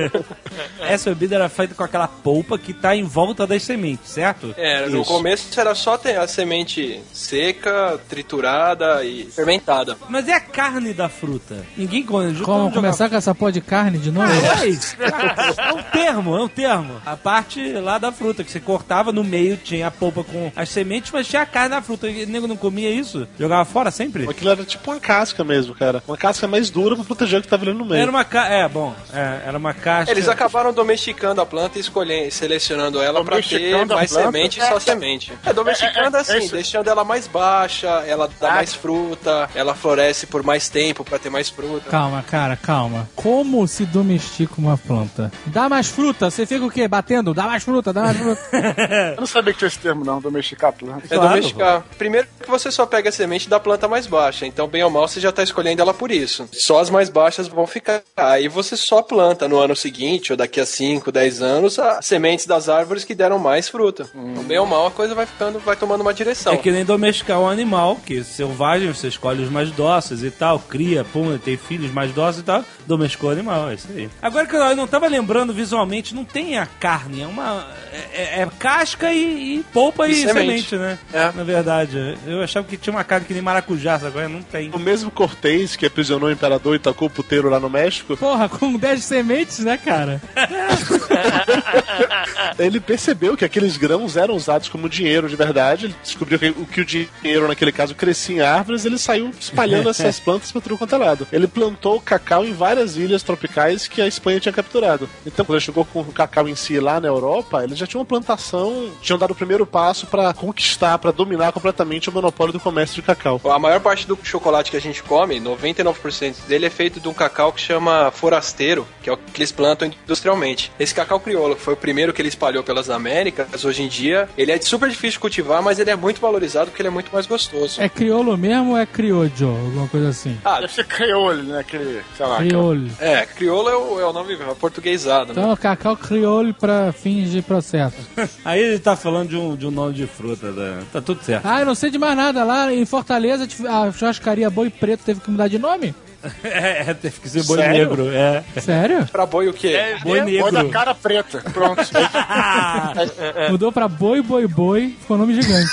Essa bebida era feita com aquela polpa que tá em volta das sementes, certo? É, no Isso. começo era só ter a semente seca, triturada e fermentada. Mas é a carne da fruta. Ninguém come. Como começar com essa porra de carne de novo? Ah, é isso. É um termo, é um termo. A parte lá da fruta, que você cortava no meio, tinha a polpa com as sementes, mas tinha a carne da fruta. E o nego não comia isso? Jogava fora sempre? Aquilo era tipo uma casca mesmo, cara. Uma casca mais dura pra proteger o que tava ali no meio. Era uma ca... É, bom. É, era uma caixa. Eles acabaram domesticando a planta e escolhendo, selecionando ela pra ter mais semente e só semente. É, domesticando É, é, é assim, isso. deixando ela mais baixa, ela dá Ah. mais fruta, ela floresce por mais tempo pra ter mais fruta. Calma, cara, calma. Como se domestica uma planta? Dá mais fruta, você fica o quê? Batendo? Dá mais fruta, dá mais fruta. Eu não sabia que tinha esse termo, não, domesticar a planta. É Claro, domesticar. Primeiro que você só pega a semente da planta mais baixa, então bem ou mal você já tá escolhendo ela por isso. Só as mais baixas vão ficar. Aí você só planta no ano seguinte, ou daqui a 5, 10 anos, as sementes das árvores que deram mais fruta. Então bem ou mal a coisa vai ficando, vai tomando uma direção. É que nem domesticar um animal, que selvagem, você escolhe os mais dóceis e tal, cria, pum, tem filhos mais dóceis e tal, domesticou o animal, é isso aí. Agora que eu não tava lembrando visualmente, não tem a carne, é uma. É, é casca e, e polpa e, E semente. semente. né? É. Na verdade. Eu achava que tinha uma carne que nem maracujá, agora não tem. O mesmo Cortez que aprisionou o imperador e tacou o puteiro lá no México, Porra, com 10 sementes, né, cara? ele percebeu que aqueles grãos eram usados como dinheiro de verdade. Ele descobriu que o que o dinheiro, naquele caso, crescia em árvores. Ele saiu espalhando essas plantas para tudo quanto é lado. Ele plantou cacau em várias ilhas tropicais que a Espanha tinha capturado. Então, quando ele chegou com o cacau em si lá na Europa, ele já tinha uma plantação, tinham dado o primeiro passo para conquistar, para dominar completamente o monopólio do comércio de cacau. A maior parte do chocolate que a gente come, 99% dele é feito de um cacau que chama forasteiro, que é o que eles plantam industrialmente. Esse cacau crioulo, que foi o primeiro que ele espalhou pelas Américas, hoje em dia, ele é super difícil de cultivar, mas ele é muito valorizado porque ele é muito mais gostoso. É crioulo mesmo ou é criojo? Alguma coisa assim. Ah, Deve ser crioulo, né? Aquele, sei lá. Crioulo. é, crioulo é o, é o nome portuguesado, né? Então, cacau crioulo pra fins de processo. Aí ele tá falando de um, de um nome de fruta, né? tá tudo certo. Ah, eu não sei de mais nada. Lá em Fortaleza, a churrascaria Boi Preto teve que mudar de nome? É, teve que ser boi Sério? negro, é. Sério? Pra boi o quê? Boi Boi da negro. cara preta. Pronto. Mudou pra Boi Boi Boi, ficou nome gigante.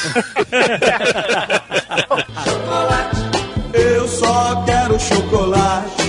Eu só quero chocolate.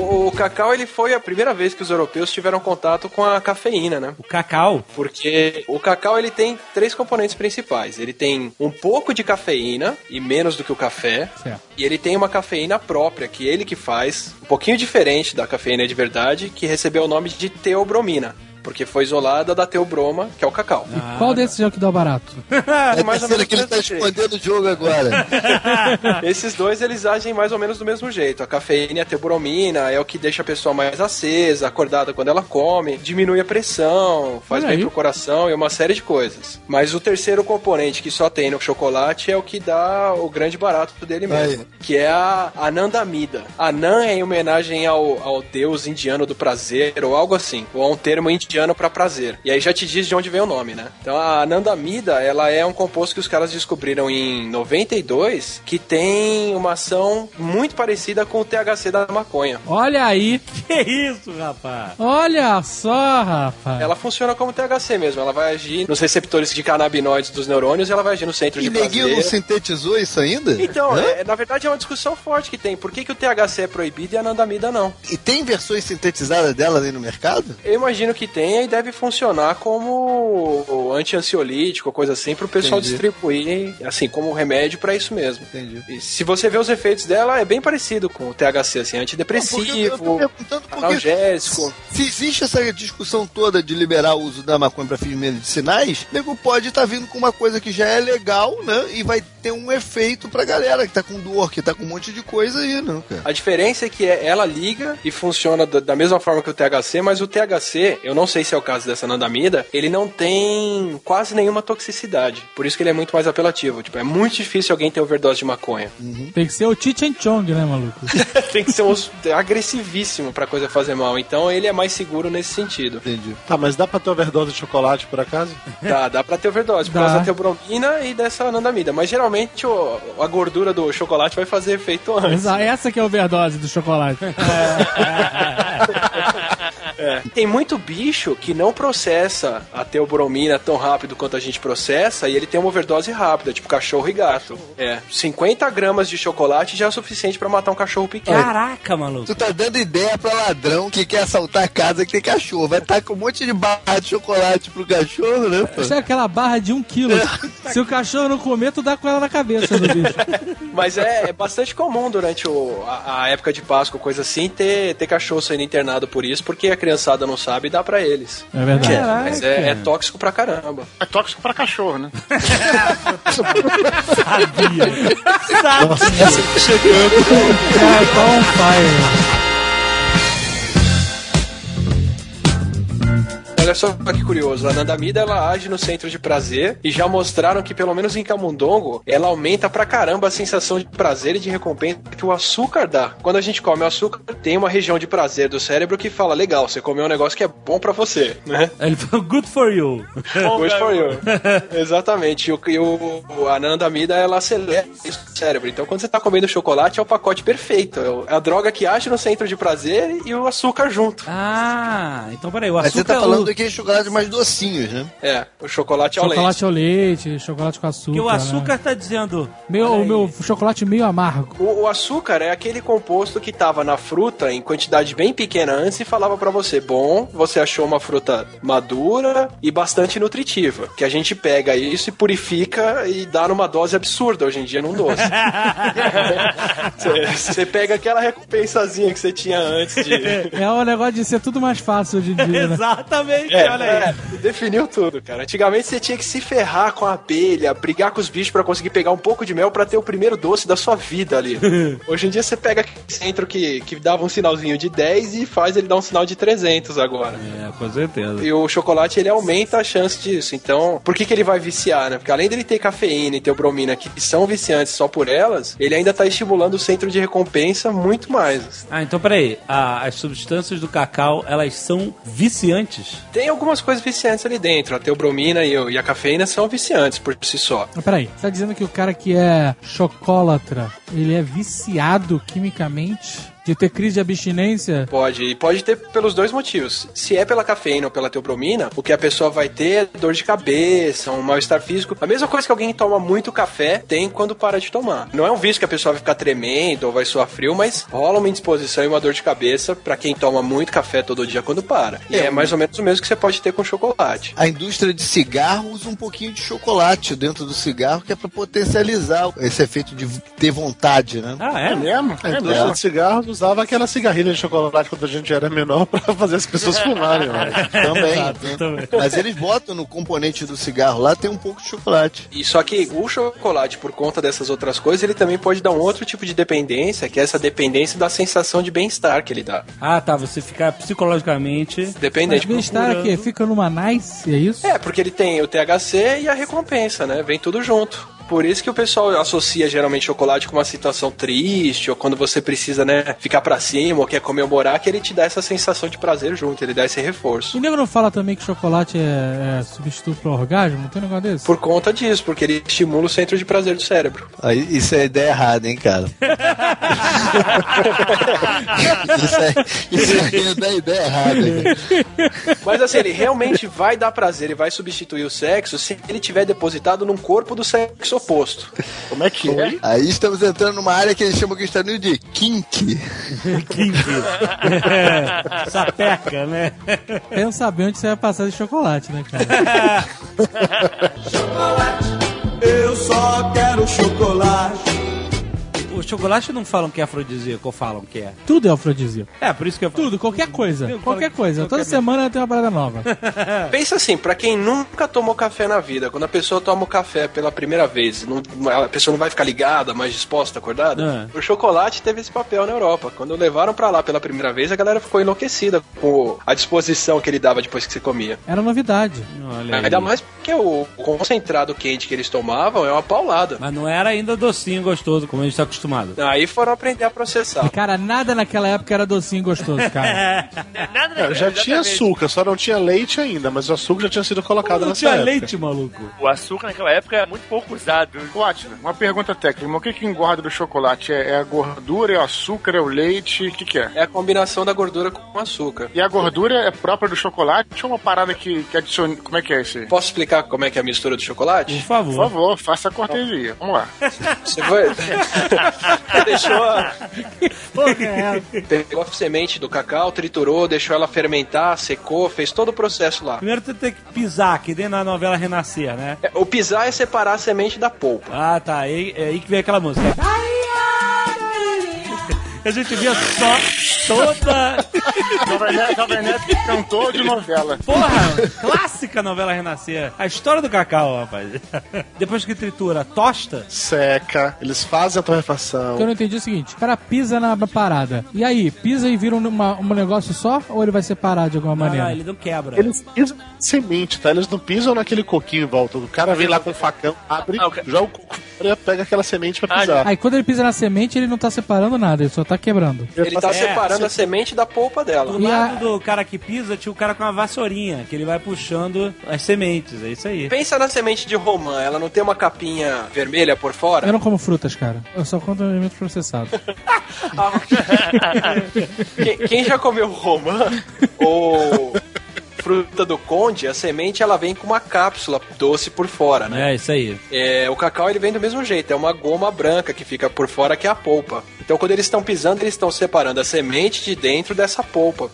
O, o cacau, ele foi a primeira vez que os europeus tiveram contato com a cafeína, né? O cacau. Porque o cacau ele tem três componentes principais. Ele tem um pouco de cafeína e menos do que o café. Certo. E ele tem uma cafeína própria, que ele que faz, um pouquinho diferente da cafeína de verdade, que recebeu o nome de teobromina. Porque foi isolada da teobroma, que é o cacau. Qual desses é o que dá barato? É mais ou menos que ele tá escondendo o jogo agora. Esses dois, eles agem mais ou menos do mesmo jeito. A cafeína e a teobromina é o que deixa a pessoa mais acesa, acordada quando ela come, diminui a pressão, faz Olha bem aí. pro coração e uma série de coisas. Mas o terceiro componente que só tem no chocolate é o que dá o grande barato dele mesmo, Aí. que é a anandamida. Anand é em homenagem ao, ao deus indiano do prazer, ou algo assim, ou a um termo indiano para prazer. E aí já te diz de onde vem o nome, né? Então a anandamida, ela é um composto que os caras descobriram em 92, que tem uma ação muito parecida com o THC da maconha. Olha aí. Que isso, rapaz? Olha só, rapaz. Ela funciona como THC mesmo, ela vai agir nos receptores de canabinoides dos neurônios e ela vai agir no centro E de neguinho não prazer. sintetizou isso ainda? Então, é, na verdade é uma discussão forte que tem. Por que, que o THC é proibido e a anandamida não? E tem versões sintetizadas dela aí no mercado? Eu imagino que tenha e deve funcionar como anti-ansiolítico, coisa assim, pro pessoal Entendi. distribuir, assim, como remédio pra isso mesmo. Entendi. E se você vê os efeitos dela, é bem parecido com o THC, assim, antidepressivo, porque analgésico. Se existe essa discussão toda de liberar o uso da maconha para fins medicinais, o nego pode estar vindo com uma coisa que já é legal, né? E vai ter um efeito pra galera que tá com dor, que tá com um monte de coisa aí, não, cara. A diferença é que é- ela liga e funciona da, da mesma forma que o THC, mas o THC, eu não sei se é o caso dessa nandamida, ele não tem quase nenhuma toxicidade. Por isso que ele é muito mais apelativo. Tipo, é muito difícil alguém ter overdose de maconha. Tem que ser o Cheech Chong, né, maluco? tem que ser um agressivíssimo pra coisa fazer mal. Então ele é mais seguro nesse sentido. Entendi. Tá, mas dá pra ter overdose de chocolate, por acaso? Dá, dá pra ter overdose, por Dá. causa da teobromina e dessa anandamida. Mas geralmente o- a gordura do chocolate vai fazer efeito antes. Essa, essa que é a overdose do chocolate. É. Tem muito bicho que não processa a teobromina tão rápido quanto a gente processa e ele tem uma overdose rápida, tipo cachorro e gato. É, 50 gramas de chocolate já é o suficiente pra matar um cachorro pequeno. Caraca, maluco. Tu tá dando ideia pra ladrão que quer assaltar a casa que tem cachorro. Vai estar com um monte de barra de chocolate pro cachorro, né? pô? Isso é aquela barra de um quilo. Se o cachorro não comer, tu dá com ela na cabeça do bicho. Mas é, é bastante comum durante o- a, a época de Páscoa, coisa assim, ter, ter cachorro sendo internado por isso, porque a criançada não sabe e dá pra eles. É verdade. É, mas é, é tóxico pra caramba. É tóxico pra cachorro, né? Cara, tá on fire. Olha só que curioso, a Nandamida ela age no centro de prazer e já mostraram que pelo menos em Camundongo ela aumenta pra caramba a sensação de prazer e de recompensa que o açúcar dá. Quando a gente come o açúcar, tem uma região de prazer do cérebro que fala, legal, você comeu um negócio que é bom pra você, né? Ele falou, good for you. Good for you. Exatamente. E, o, e o- a Nandamida, ela acelera isso no cérebro. Então, quando você tá comendo chocolate, é o pacote perfeito. É É a droga que age no centro de prazer e o açúcar junto. Ah, então peraí, o Mas açúcar você tá é o- chocolates mais docinhos, né? É, o chocolate ao leite. Chocolate ao leite, chocolate com açúcar. que o né? açúcar tá dizendo. Meu, o meu chocolate meio amargo. O, o açúcar é aquele composto que tava na fruta em quantidade bem pequena antes e falava pra você, bom, você achou uma fruta madura e bastante nutritiva. Que a gente pega isso e purifica e dá numa dose absurda hoje em dia num doce. Você- pega aquela recompensazinha que você tinha antes de... É o negócio de ser tudo mais fácil hoje em dia, né? Exatamente, É, olha aí. é, definiu tudo, cara. Antigamente você tinha que se ferrar com a abelha, brigar com os bichos pra conseguir pegar um pouco de mel pra ter o primeiro doce da sua vida ali. Hoje em dia você pega aquele centro que, que dava um sinalzinho de 10 e faz ele dar um sinal de 300 agora. É, com certeza. E o chocolate ele aumenta a chance disso. Então, por que, que ele vai viciar, né? Porque além dele ter cafeína e teobromina que são viciantes só por elas, ele ainda tá estimulando o centro de recompensa muito mais. Ah, então peraí. A- as substâncias do cacau, elas são viciantes? Tem algumas coisas viciantes ali dentro. A teobromina e, e a cafeína são viciantes por si só. Mas peraí, você tá dizendo que o cara que é chocólatra, ele é viciado quimicamente? De ter crise de abstinência? Pode, e pode ter pelos dois motivos. Se é pela cafeína ou pela teobromina, o que a pessoa vai ter é dor de cabeça, um mal-estar físico. A mesma coisa que alguém toma muito café tem quando para de tomar. Não é um vício que a pessoa vai ficar tremendo ou vai suar frio, mas rola uma indisposição e uma dor de cabeça pra quem toma muito café todo dia quando para. E é mais ou menos o mesmo que você pode ter com chocolate. A indústria de cigarro usa um pouquinho de chocolate dentro do cigarro, que é pra potencializar esse efeito de ter vontade, né? Ah, É é? mesmo? A É indústria mesmo? de cigarros usava aquela cigarrilha de chocolate quando a gente era menor pra fazer as pessoas fumarem. né? Também. também. Mas eles botam no componente do cigarro lá, tem um pouco de chocolate. E só que o chocolate, por conta dessas outras coisas, ele também pode dar um outro tipo de dependência, que é essa dependência da sensação de bem-estar que ele dá. Ah, tá. Você ficar psicologicamente. Mas Dependente. bem-estar procurando. aqui, fica numa nice, é isso? É, porque ele tem o THC e a recompensa, né? Vem tudo junto. Por isso que o pessoal associa geralmente chocolate com uma situação triste, ou quando você precisa, né, ficar pra cima, ou quer comemorar, que ele te dá essa sensação de prazer junto, ele dá esse reforço. O nego não fala também que chocolate é, é substituto pro orgasmo? Não tem um negócio desse? Por conta disso, porque ele estimula o centro de prazer do cérebro. Isso é ideia errada, hein, cara? Isso aí, isso aí é da ideia errada. né? Mas assim, ele realmente vai dar prazer e vai substituir o sexo se ele tiver depositado num corpo do sexo oposto. Como é que é? Aí estamos entrando numa área que eles chamam aqui nos Estados Unidos de kink. Sapeca, né? Pensa bem onde você vai passar de chocolate, né, cara? Eu só quero chocolate. Os chocolates não falam que é afrodisíaco, ou falam que é. Tudo é afrodisíaco. É, por isso que eu falo. Tudo, qualquer coisa. Eu Qualquer que- coisa. Toda semana tem uma parada nova. Pensa assim, pra quem nunca tomou café na vida, quando a pessoa toma o café pela primeira vez, não- a pessoa não vai ficar ligada, mais disposta, acordada? O chocolate teve esse papel na Europa. Quando levaram pra lá pela primeira vez, a galera ficou enlouquecida com a disposição que ele dava depois que você comia. Era novidade. Olha aí. Ainda mais porque o concentrado quente que eles tomavam é uma paulada. Mas não era ainda docinho gostoso, como a gente tá acostumado. Aí foram aprender a processar. Cara, nada naquela época era docinho e gostoso, cara. Nada É, já tinha açúcar, só não tinha leite ainda, mas o açúcar já tinha sido colocado Não nessa tinha época. leite, maluco. O açúcar naquela época era muito pouco usado. Watson, uma pergunta técnica. O que, que engorda do chocolate? É, é a gordura, é o açúcar, é o leite? O que, que é? É a combinação da gordura com o açúcar. E a gordura é própria do chocolate ou uma parada que, que adiciona. Como é que é isso aí? Posso explicar como é que é a mistura do chocolate? Por favor. Por favor, faça a cortesia. Vamos lá. Você foi... Deixou a... Porra, é. Pegou a semente do cacau, triturou, deixou ela fermentar, secou, fez todo o processo lá. Primeiro tu tem que pisar, que nem na novela Renascer, né? É, O pisar é separar a semente da polpa. Ah, tá. Aí, é aí que vem aquela música. A gente via só toda. Jovem Nerd, Jovem Nerd cantor de novela. Porra, clássica novela Renascer. A história do cacau, rapaz. Depois que tritura, tosta. Seca, eles fazem a torrefação. O que eu não entendi é o seguinte: o cara pisa na parada. E aí, pisa e vira um, uma- um negócio só? Ou ele vai separar de alguma maneira? Ah, ele não quebra. Eles pisam na semente, tá? Eles não pisam naquele coquinho em volta. O cara vem lá com um facão, abre, joga o coco pega aquela semente pra pisar. Aí quando ele pisa na semente, ele não tá separando nada, ele só tá quebrando. Ele tá É, separando você- a semente da polpa dela. Do lado do cara que pisa, tinha o cara com uma vassourinha, que ele vai puxando as sementes. É isso aí. Pensa na semente de romã, ela não tem uma capinha vermelha por fora? Eu não como frutas, cara. Eu só como alimentos processados. Quem, quem já comeu romã ou fruta do conde, a semente ela vem com uma cápsula doce por fora, né? É, isso aí. É, o cacau ele vem do mesmo jeito, é uma goma branca que fica por fora que é a polpa. Então quando eles estão pisando, eles estão separando a semente de dentro dessa polpa.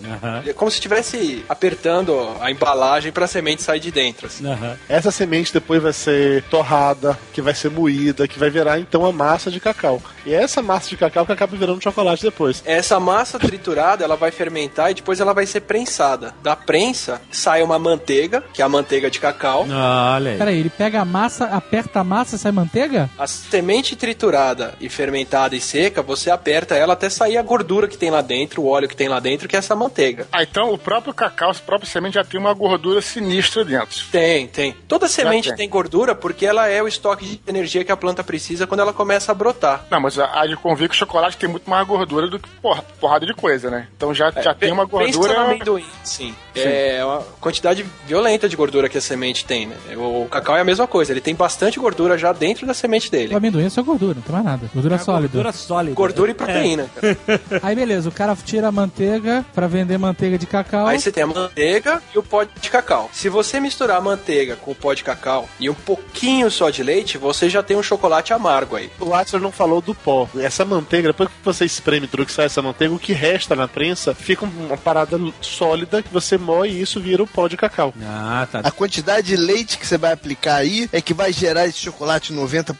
É como se estivesse apertando a embalagem para a semente sair de dentro. assim. Essa semente depois vai ser torrada, que vai ser moída, que vai virar então a massa de cacau. E é essa massa de cacau que acaba virando chocolate depois. Essa massa triturada, ela vai fermentar e depois ela vai ser prensada. Da prensa sai uma manteiga, que é a manteiga de cacau. Olha aí. Peraí, ele pega a massa, aperta a massa e sai manteiga? A semente triturada e fermentada e seca, você aperta ela até sair a gordura que tem lá dentro, o óleo que tem lá dentro, que é essa manteiga. Ah, então o próprio cacau, a própria semente já tem uma gordura sinistra dentro. Tem, tem. Toda semente tem. tem gordura porque ela é o estoque de energia que a planta precisa quando ela começa a brotar. Não, mas a, a de convir que o chocolate tem muito mais gordura do que porra, porrada de coisa, né? Então já, já tem uma Pensa no gordura. amendoim, sim. É uma quantidade violenta de gordura que a semente tem, né? O cacau é a mesma coisa, ele tem bastante gordura já dentro da semente dele. O amendoim é só gordura, não tem mais nada. Gordura sólida. Gordura sólida. Gordura e proteína. cara. Aí beleza, o cara tira a manteiga pra vender manteiga de cacau. Aí você tem a manteiga e o pó de cacau. Se você misturar a manteiga com o pó de cacau e um pouquinho só de leite, você já tem um chocolate amargo aí. O Watson não falou do pó. Essa manteiga, depois que você espreme tudo que sai essa manteiga, o que resta na prensa fica uma parada sólida que você moe e isso vira o pó de cacau. Ah, tá. A quantidade de leite que você vai aplicar aí é que vai gerar esse chocolate 90%,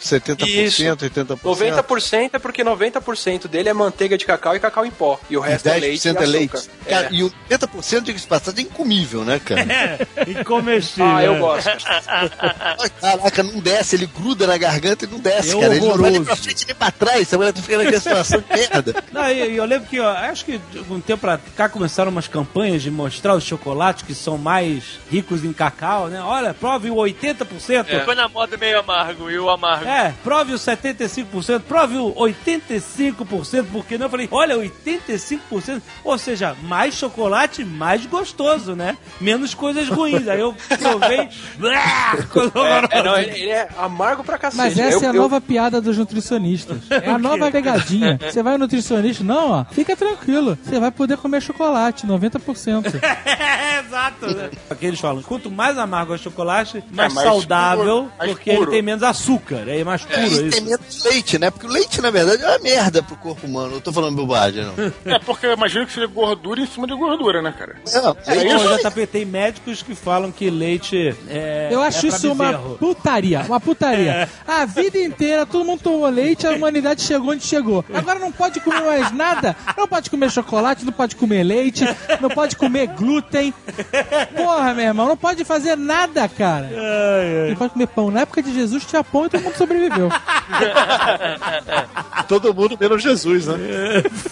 70%, Isso. 80%. 90% é porque 90% dele é manteiga de cacau e cacau em pó. E o E resto é leite. 10% é e leite. açúcar. Cara, É. E o 80% de passar é incomível, né, cara? Incomestível. Ah, eu né? gosto. Caraca, não desce, ele gruda na garganta e não desce, É cara. Ele não vai nem horroroso. pra frente nem pra trás, essa mulher fica naquela situação de merda. Não, e, e eu lembro que, ó, acho que um tempo pra cá começaram umas campanhas de mostrar os chocolates que são mais ricos em cacau, né? Olha, prove o 80%. Ficou na moda meio amargo e o amargo. É, prove o 75%, prove o 85%, porque não? Eu falei, olha, 85%, ou seja, mais chocolate, mais gostoso, né? Menos coisas ruins. Aí eu provei. horrorosa. É, não, ele, ele é amargo pra cacete. Mas essa Eu- é a eu- nova piada dos nutricionistas. É a nova pegadinha. Você vai no nutricionista, não, ó, fica tranquilo. Você vai poder comer chocolate, 90%. É, exato. Né? Aqui eles falam, quanto mais amargo é o chocolate, mais, mais saudável, puro, mais porque ele puro. tem menos açúcar, é mais puro E isso. tem menos leite, né? Porque o leite, na verdade, é uma merda pro corpo humano. Eu tô falando bobagem, não. É porque eu imagino que seja gordura em cima de gordura, né, cara? É, É, leite, eu já tem médicos que falam que leite é. Eu acho é pra isso uma putaria, uma putaria. A vida inteira todo mundo tomou leite, a humanidade chegou onde chegou. Agora não pode comer mais nada, não pode comer chocolate, não pode comer leite, não pode comer glúten. Porra, meu irmão, não pode fazer nada, cara. Não pode comer pão. Na época de Jesus tinha pão e todo mundo sobreviveu. Todo mundo menos Jesus, né?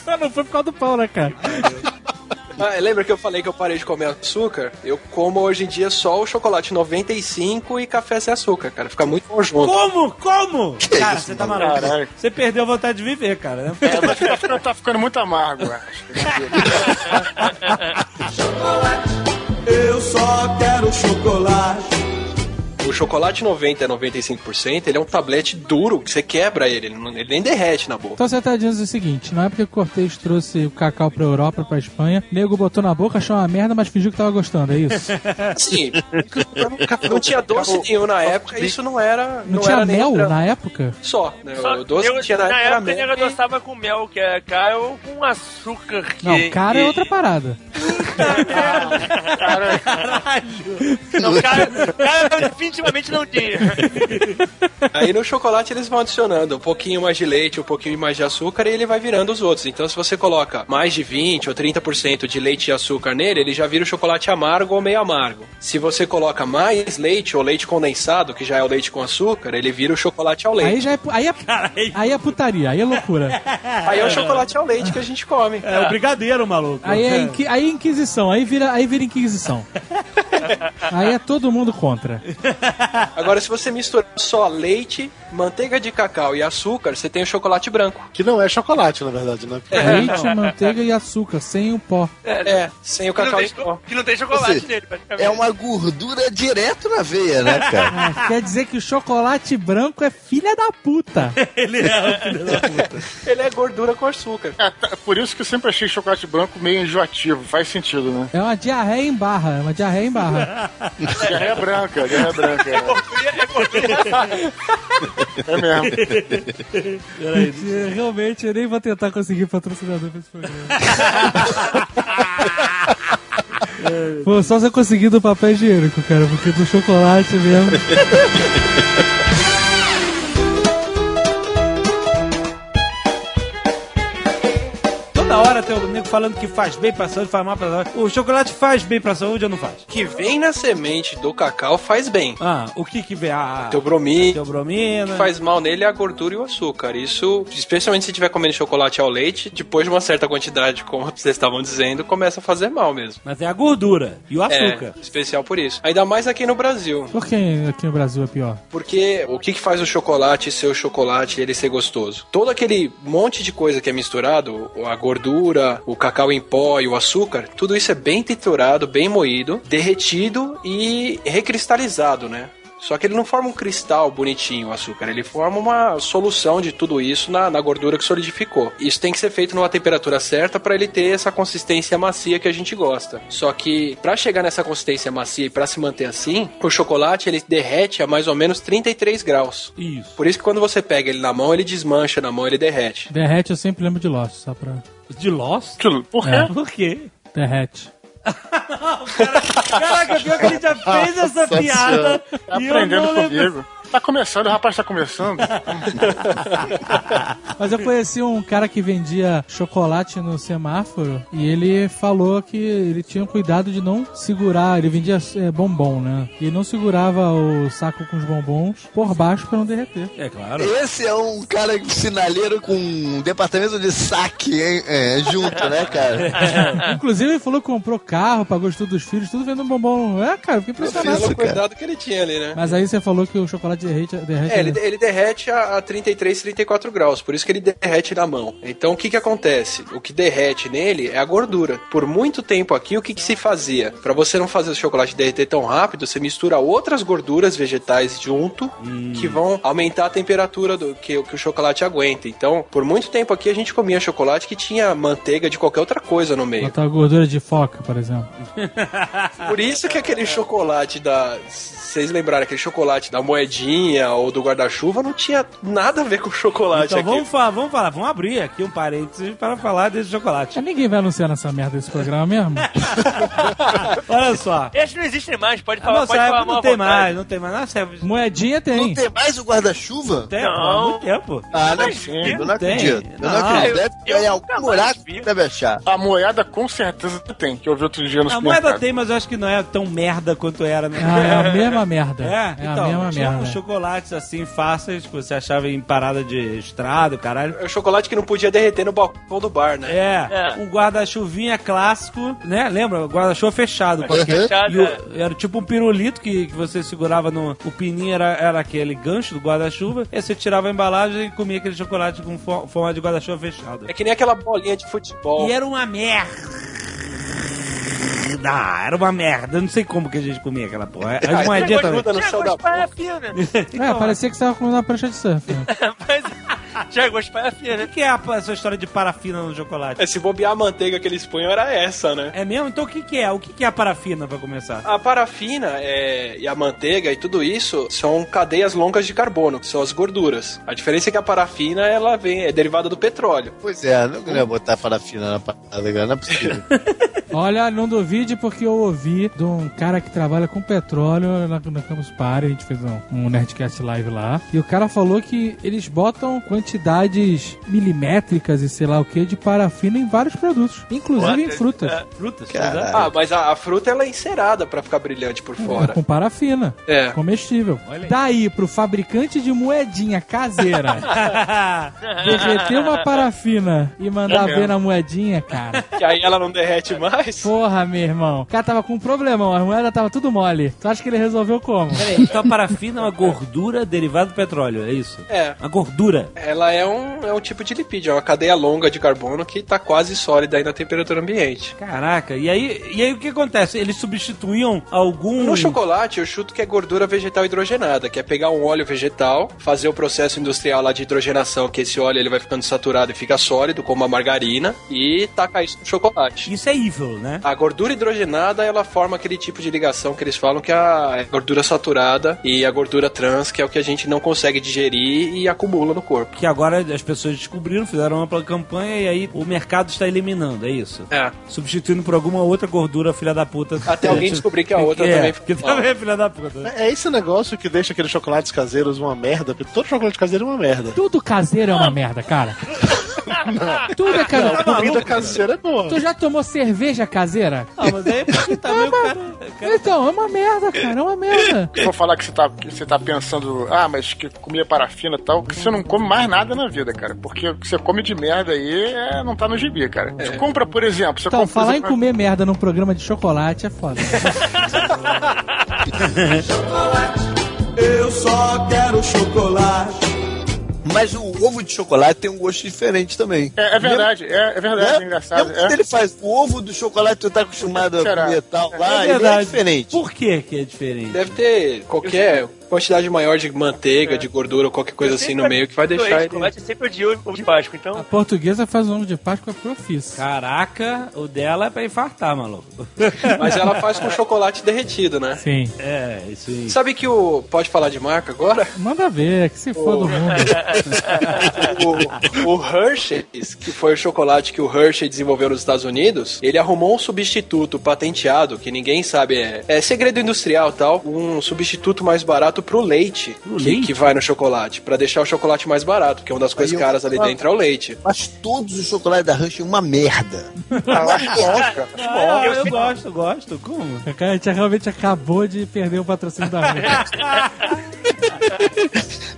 não foi por causa do pão, né, cara? Ah, lembra que eu falei que eu parei de comer açúcar? Eu como hoje em dia só o chocolate 95 e café sem açúcar, cara. Fica muito bom junto. Como? Como? cara, isso, você tá maluco. Caralho. Você perdeu a vontade de viver, cara. Né? É, mas tá ficando, tá ficando muito amargo, acho. Eu só quero chocolate. O chocolate 90 a 95%, ele é um tablete duro, que você quebra ele, ele, não- ele nem derrete na boca. Então você tá dizendo o seguinte: na época que o Cortez trouxe o cacau pra Europa, pra Espanha, nego botou na boca, achou uma merda, mas fingiu que tava gostando, é isso? Sim, não tinha doce nenhum na época, isso não era. Não, Não, tinha era mel na época? Só, né? Só- o doce eu- que tinha na, na época era época ele mel. e- gostava com mel, que é cara ou com açúcar. Que, Não, cara é que- outra parada. Não, cara, cara definitivamente não tinha. Aí no chocolate eles vão adicionando um pouquinho mais de leite, um pouquinho mais de açúcar e ele vai virando os outros. Então se você coloca mais de 20 ou 30% de leite e açúcar nele, ele já vira o chocolate amargo ou meio amargo. Se você coloca mais leite ou leite condensado, que já é o leite com açúcar, ele vira o chocolate ao Aí leite. já é, aí é, aí é putaria, aí é loucura. Aí é o chocolate ao leite que a gente come. É o brigadeiro, maluco. Aí é, inqui- aí é inquisição, aí vira, aí vira inquisição. Aí é todo mundo contra. Agora se você misturar só leite, manteiga de cacau e açúcar, você tem o chocolate branco. Que não é chocolate, na verdade, né? Leite, manteiga e açúcar, sem o pó. É, sem o Que cacau tem, em pó. que não tem chocolate Você- nele, praticamente. É uma gordura direto na veia, né, cara? Ah, quer dizer que o chocolate branco é filha da puta. Ele é o filho da puta. Ele é gordura com açúcar. É, tá- por isso que eu sempre achei chocolate branco meio enjoativo. Faz sentido, né? É uma diarreia em barra, é uma diarreia em barra. Diarreia branca, diarreia branca. É, é mesmo. Eu, Realmente, eu nem vou tentar conseguir patrocinador pra esse programa. Pô, só se eu conseguir do papel higiênico, cara, porque do chocolate mesmo. Tem o nego falando que faz bem pra saúde, faz mal pra saúde. O chocolate faz bem pra saúde ou não faz? que vem na semente do cacau faz bem. Ah, o que que vem? Ah, Teobromina, teobromina. faz mal nele é a gordura e o açúcar. Isso, especialmente se estiver comendo chocolate ao leite, depois de uma certa quantidade, como vocês estavam dizendo, começa a fazer mal mesmo. Mas é a gordura e o açúcar. É, especial por isso. Ainda mais aqui no Brasil. Por que aqui no Brasil é pior? Porque o que, que faz o chocolate ser o chocolate e ele ser gostoso? Todo aquele monte de coisa que é misturado, a gordura, o cacau em pó e o açúcar, tudo isso é bem triturado, bem moído, derretido e recristalizado, né? Só que ele não forma um cristal bonitinho, o açúcar. Ele forma uma solução de tudo isso na, na gordura que solidificou. Isso tem que ser feito numa temperatura certa para ele ter essa consistência macia que a gente gosta. Só que para chegar nessa consistência macia e para se manter assim, o chocolate ele derrete a mais ou menos 33 graus. Isso. Por isso que quando você pega ele na mão, ele desmancha na mão, ele derrete. Derrete, eu sempre lembro de Lost, só pra. De Lost? Por quê? É. Por quê? Derrete. Caraca, pior que ele já fez essa Nossa piada. Tá e eu aprendendo não lembro. comigo. Tá começando, o rapaz tá começando. Mas eu conheci um cara que vendia chocolate no semáforo e ele falou que ele tinha cuidado de não segurar, ele vendia é, bombom, né? E ele não segurava o saco com os bombons por baixo pra não derreter. É claro. Esse é um cara sinaleiro com um departamento de saque hein? É, junto, né, cara? Inclusive ele falou que comprou carro, pagou estudo dos filhos, tudo vendo bombom. É, cara, fiquei impressionado. Pelo cuidado que ele tinha ali, né? Mas aí você falou que o chocolate derrete, derrete É, ele, ele derrete a, a 33, 34 graus, por isso que ele derrete na mão. Então o que que acontece? O que derrete nele é a gordura. Por muito tempo aqui, o que que se fazia? Pra você não fazer o chocolate derreter tão rápido, você mistura outras gorduras vegetais junto, que vão aumentar a temperatura do que, que o chocolate aguenta. Então, por muito tempo aqui, a gente comia chocolate que tinha manteiga de qualquer outra coisa no meio. Botar gordura de foca, por exemplo. Por isso que aquele chocolate da. Vocês lembraram, aquele chocolate da moedinha ou do guarda-chuva não tinha nada a ver com chocolate Então aqui. vamos falar, vamos falar, vamos abrir aqui um parênteses para falar desse chocolate. Mas ninguém vai anunciar nessa merda desse programa mesmo. Olha só. Esses não existem mais, pode falar, nossa pode falar não tem vontade. mais, não tem mais. Nossa época Moedinha tem. Não tem mais o guarda-chuva? tem, pô, há Não. muito tempo. Ah, não é eu não tem. acredito. Eu não Não, acredito. Deve ter em algum buraco que deve achar. A moeda com certeza tem, que eu vi outro dia no A moeda tem, mas eu acho que não é tão merda quanto era, né? Ah, é a mesma merda. É, É, então, a mesma tinha merda. Chocolates assim fáceis que você achava em parada de estrada, caralho. É o chocolate que não podia derreter no balcão do bar, né? É, É. um guarda-chuvinha clássico, né? Lembra? Guarda-chuva fechado. Uhum. Fechado, E o- é. era tipo um pirulito que, que você segurava no. O pininho era, era aquele gancho do guarda-chuva. E você tirava a embalagem e comia aquele chocolate com fo- forma de guarda-chuva fechado. É que nem aquela bolinha de futebol. E era uma merda. Era uma merda. Eu não sei como que a gente comia aquela porra. Ah, As moedinhas tem também. no Tinha céu da. É, parecia que você tava comendo uma prancha de surf. né? Mas tinha gosto de parafina. O que é a- essa história de parafina no chocolate? É, se bobear a manteiga que eles punham era essa, né? É mesmo? Então o que, que é? O que, que é a parafina pra começar? A parafina é, e a manteiga e tudo isso são cadeias longas de carbono, que são as gorduras. A diferença é que a parafina ela vem é derivada do petróleo. Pois é, não ia botar parafina na parada, não é possível. Olha, não duvide porque eu ouvi de um cara que trabalha com petróleo na, na Campus Party, a gente fez um, um Nerdcast Live lá, e o cara falou que eles botam quantidades milimétricas e sei lá o que de parafina em vários produtos, inclusive em frutas. Frutas? Caralho. exato. Ah, mas a, a fruta ela é encerada pra ficar brilhante por É, fora. com parafina. É. Comestível. Daí pro fabricante de moedinha caseira derreter uma parafina e mandar É ver na moedinha, cara. Que aí ela não derrete mais. Porra, meu irmão. O cara tava com um problemão, a moeda tava tudo mole. Tu acha que ele resolveu como? Peraí, então a parafina é uma gordura derivada do petróleo, é isso? É. A gordura. Ela é um, é um tipo de lipídio, é uma cadeia longa de carbono que tá quase sólida aí na temperatura ambiente. Caraca, e aí, e aí o que acontece? Eles substituíam algum. No chocolate, eu chuto que é gordura vegetal hidrogenada, que é pegar um óleo vegetal, fazer o processo industrial lá de hidrogenação, que esse óleo ele vai ficando saturado e fica sólido, como a margarina, e tacar isso no chocolate. Isso é evil, né? A gordura hidrogenada, ela forma aquele tipo de ligação que eles falam que é a gordura saturada e a gordura trans, que é o que a gente não consegue digerir e acumula no corpo. Que agora as pessoas descobriram, fizeram uma ampla campanha e aí o mercado está eliminando, é isso? É. Substituindo por alguma outra gordura, filha da puta. Até alguém descobrir que a outra é, também Que também é filha da puta. né? É esse negócio que deixa aqueles chocolates caseiros uma merda, porque todo chocolate caseiro é uma merda. Tudo caseiro é uma merda, cara. Tudo é caseiro. Comida caseira é boa. Tu já tomou cerveja caseira? Ah, mas aí porque também o cara. cara- Então, é uma merda, cara, é uma merda. For falar que você tá, que você tá pensando, ah, mas que comia parafina e tal, que você não come mais nada na vida, cara. Porque o que você come de merda aí é, não tá no gibi, cara. Você compra, por exemplo, você Então, compra. falar em exemplo, comer merda num programa de chocolate é foda. Eu só quero chocolate. Mas o ovo de chocolate tem um gosto diferente também. É, é verdade, é, é verdade, Né? é engraçado. É. ele faz o ovo do chocolate, tu tá acostumado a comer tal lá, É ele é verdade. diferente. Por que que é diferente? Deve ter qualquer quantidade maior de manteiga, de gordura ou qualquer coisa assim no meio que vai deixar ele. chocolate, sempre o ovo de Páscoa, A então... portuguesa faz o ovo de Páscoa profissa. Caraca, o dela é pra infartar, maluco. Mas ela faz com chocolate derretido, né? Sim. É, isso aí. Sabe que o. Pode falar de marca agora? Manda ver, que se for do mundo. O, o Hershey's, que foi o chocolate que o Hershey desenvolveu nos Estados Unidos, ele arrumou um substituto patenteado, que ninguém sabe, é, é segredo industrial e tal, um substituto mais barato carboidrato pro leite, que, leite? que vai no chocolate, pra deixar o chocolate mais barato, porque uma das coisas eu- caras ali dentro é o leite. Mas todos os chocolates da Hershey uma merda. Ah, eu bom. Ah, eu, gosto, gosto. Como? Cara, a gente realmente acabou de perder o patrocínio da Hershey.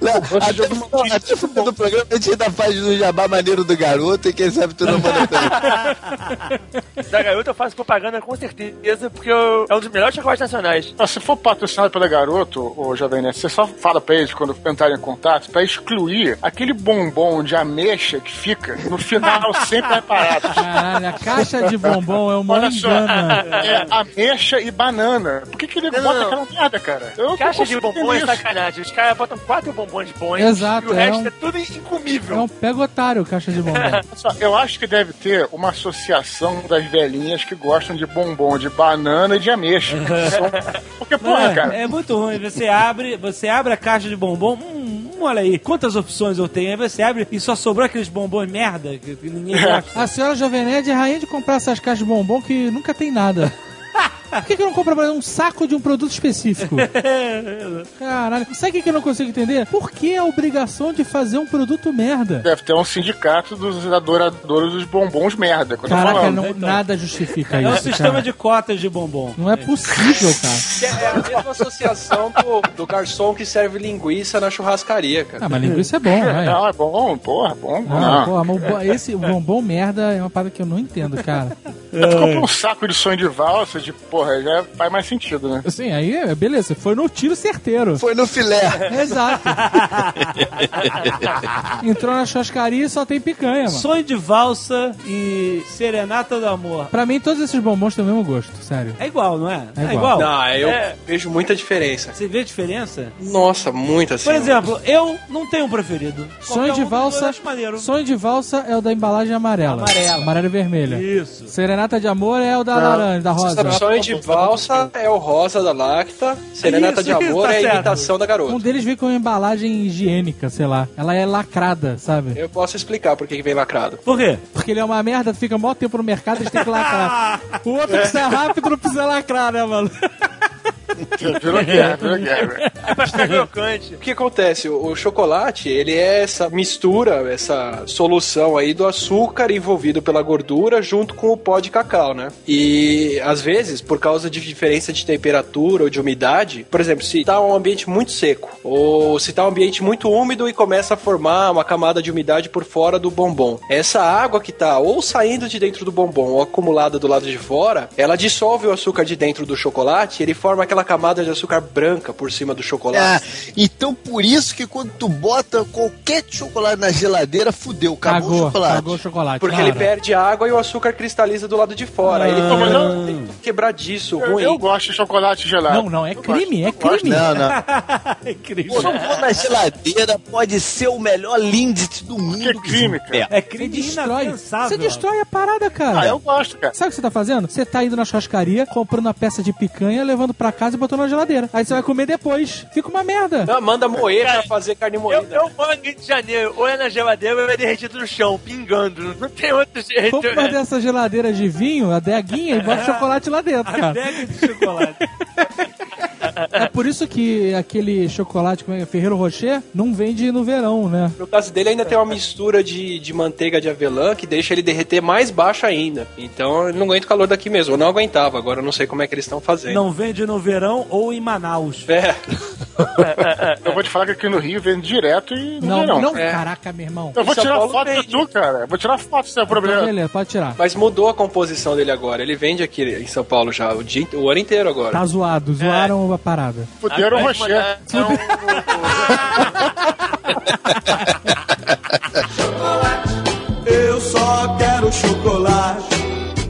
Não, até, até no final do programa a gente ainda faz do jabá maneiro do garoto e quem sabe tu não manda pra Da garota eu faço propaganda com certeza, porque eu- é um dos melhores chocolates nacionais. Ah, Se for patrocinado pela Garoto, ô Jovem Nerd, você só fala pra eles quando entrarem em contato pra excluir aquele bombom de ameixa que fica no final sempre é parado. Caralho, a caixa de bombom é uma Olha só, engana. é ameixa e banana. Por que, que ele bota aquela merda, cara? Eu não Caixa de bombom é sacanagem. Os caras botam quatro bombons bons Exato, e o é resto um- é tudo incomível. É um pego otário, caixa de bombom. Olha só, Eu acho que deve ter uma associação das velhinhas que gostam de bombom de banana e de ameixa. Porque, Não, porra, é, cara. é muito ruim. Você abre, você abre a caixa de bombom. Hum, olha aí, quantas opções eu tenho. Aí você abre e só sobrou aqueles bombons merda que, que ninguém gosta. A senhora Jovem Nerd é rainha de comprar essas caixas de bombom que nunca tem nada. Por que, que eu não compro um saco de um produto específico? Caralho. Sabe o que, que eu não consigo entender? Por que a obrigação de fazer um produto merda? Deve ter um sindicato dos adoradores dos bombons merda. que eu tô Caraca, falando. não, nada justifica É um isso. sistema cara. de cotas de bombom. Não é possível, cara. Que É a mesma associação do, do garçom que serve linguiça na churrascaria, cara. Ah, mas linguiça é bom, vai. Não, é bom, porra, bom. Não, Não, porra, mas esse bombom merda é uma parada que eu não entendo, cara. É porque comprou um saco de sonho de valsa, de porra, já faz mais sentido, né? Assim, aí, é, beleza, foi no tiro certeiro. Foi no filé. Exato. Entrou na churrascaria e só tem picanha, mano. Sonho de valsa e serenata do amor. Pra mim, todos esses bombons têm o mesmo gosto, sério. É igual, não é? É igual. Não, eu É. vejo muita diferença. Você vê a diferença? Nossa, muita assim. Por exemplo, eu não tenho um preferido. Sonho de um eu valsa. acho maneiro. Sonho de valsa é o da embalagem amarela. Amarela. Amarela e vermelha. Isso. Serenata de amor é o da laranja, da rosa. Sonho de valsa é o rosa da Lacta, Serenata de Isso, Amor tá é a certo. imitação da Um garota. deles vem com uma embalagem higiênica, sei lá. Ela é lacrada, sabe? Eu posso explicar por que que vem lacrado. Por quê? Porque ele é uma merda, fica mó tempo no mercado, eles têm que lacrar. O outro que sai rápido não precisa lacrar, né, mano? Virou guerra, virou guerra. É pra ficar crocante. O que acontece? O, o chocolate, ele é essa mistura, essa solução aí do açúcar envolvido pela gordura junto com o pó de cacau, né? E às vezes, por causa de diferença de temperatura ou de umidade, por exemplo, se tá um ambiente muito seco ou se tá um ambiente muito úmido e começa a formar uma camada de umidade por fora do bombom. Essa água que tá ou saindo de dentro do bombom ou acumulada do lado de fora, ela dissolve o açúcar de dentro do chocolate e ele forma aquela camada de açúcar branca por cima do Ah, chocolate. então por isso que quando tu bota qualquer chocolate na geladeira, fudeu, acabou o Cagou, chocolate. cagou o chocolate. Porque Claro. ele perde água e o açúcar cristaliza do lado de fora. Aí ele Ah. fica Mas eu- muito quebradiço, Eu, ruim. eu gosto de chocolate gelado. Não, não, é crime, é Eu gosto. crime. Não, não. É incrível. Pô, pôr na geladeira pode ser o melhor lindt do mundo. Que crime, cara. É Você crime destrói. inapensável. Você destrói a parada, cara. Ah, eu gosto, cara. Sabe o que você tá fazendo? Você tá indo na churrascaria, comprando uma peça de picanha, levando pra casa e botando na geladeira. Aí você vai comer depois. Fica uma merda. Não, manda moer pra fazer carne Eu, moída. eu moro no Rio de Janeiro, ou é na geladeira ou é derretido no chão, pingando. Não tem outro jeito. Compra uma dessas geladeiras de vinho, a deguinha, e bota chocolate lá dentro, cara. Pega de chocolate. É por isso que aquele chocolate, como é, Ferreiro Rocher, não vende no verão, né? No caso dele ainda tem uma mistura de, de manteiga de avelã que deixa ele derreter mais baixo ainda. Então ele não aguenta o calor daqui mesmo. Eu não aguentava, agora eu não sei como é que eles estão fazendo. Não vende no verão ou em Manaus. É, Eu vou te falar que aqui no Rio vende direto e Não, não. não, É. caraca, meu irmão. Eu vou São tirar Paulo foto vende. de tu, cara. Vou tirar foto se é o Então, problema. beleza, pode tirar. mas mudou a composição dele agora. Ele vende aqui em São Paulo já o, dia, o ano inteiro agora. Tá zoado, zoaram a parada. Fuderam o Rocher. é Eu só quero chocolate.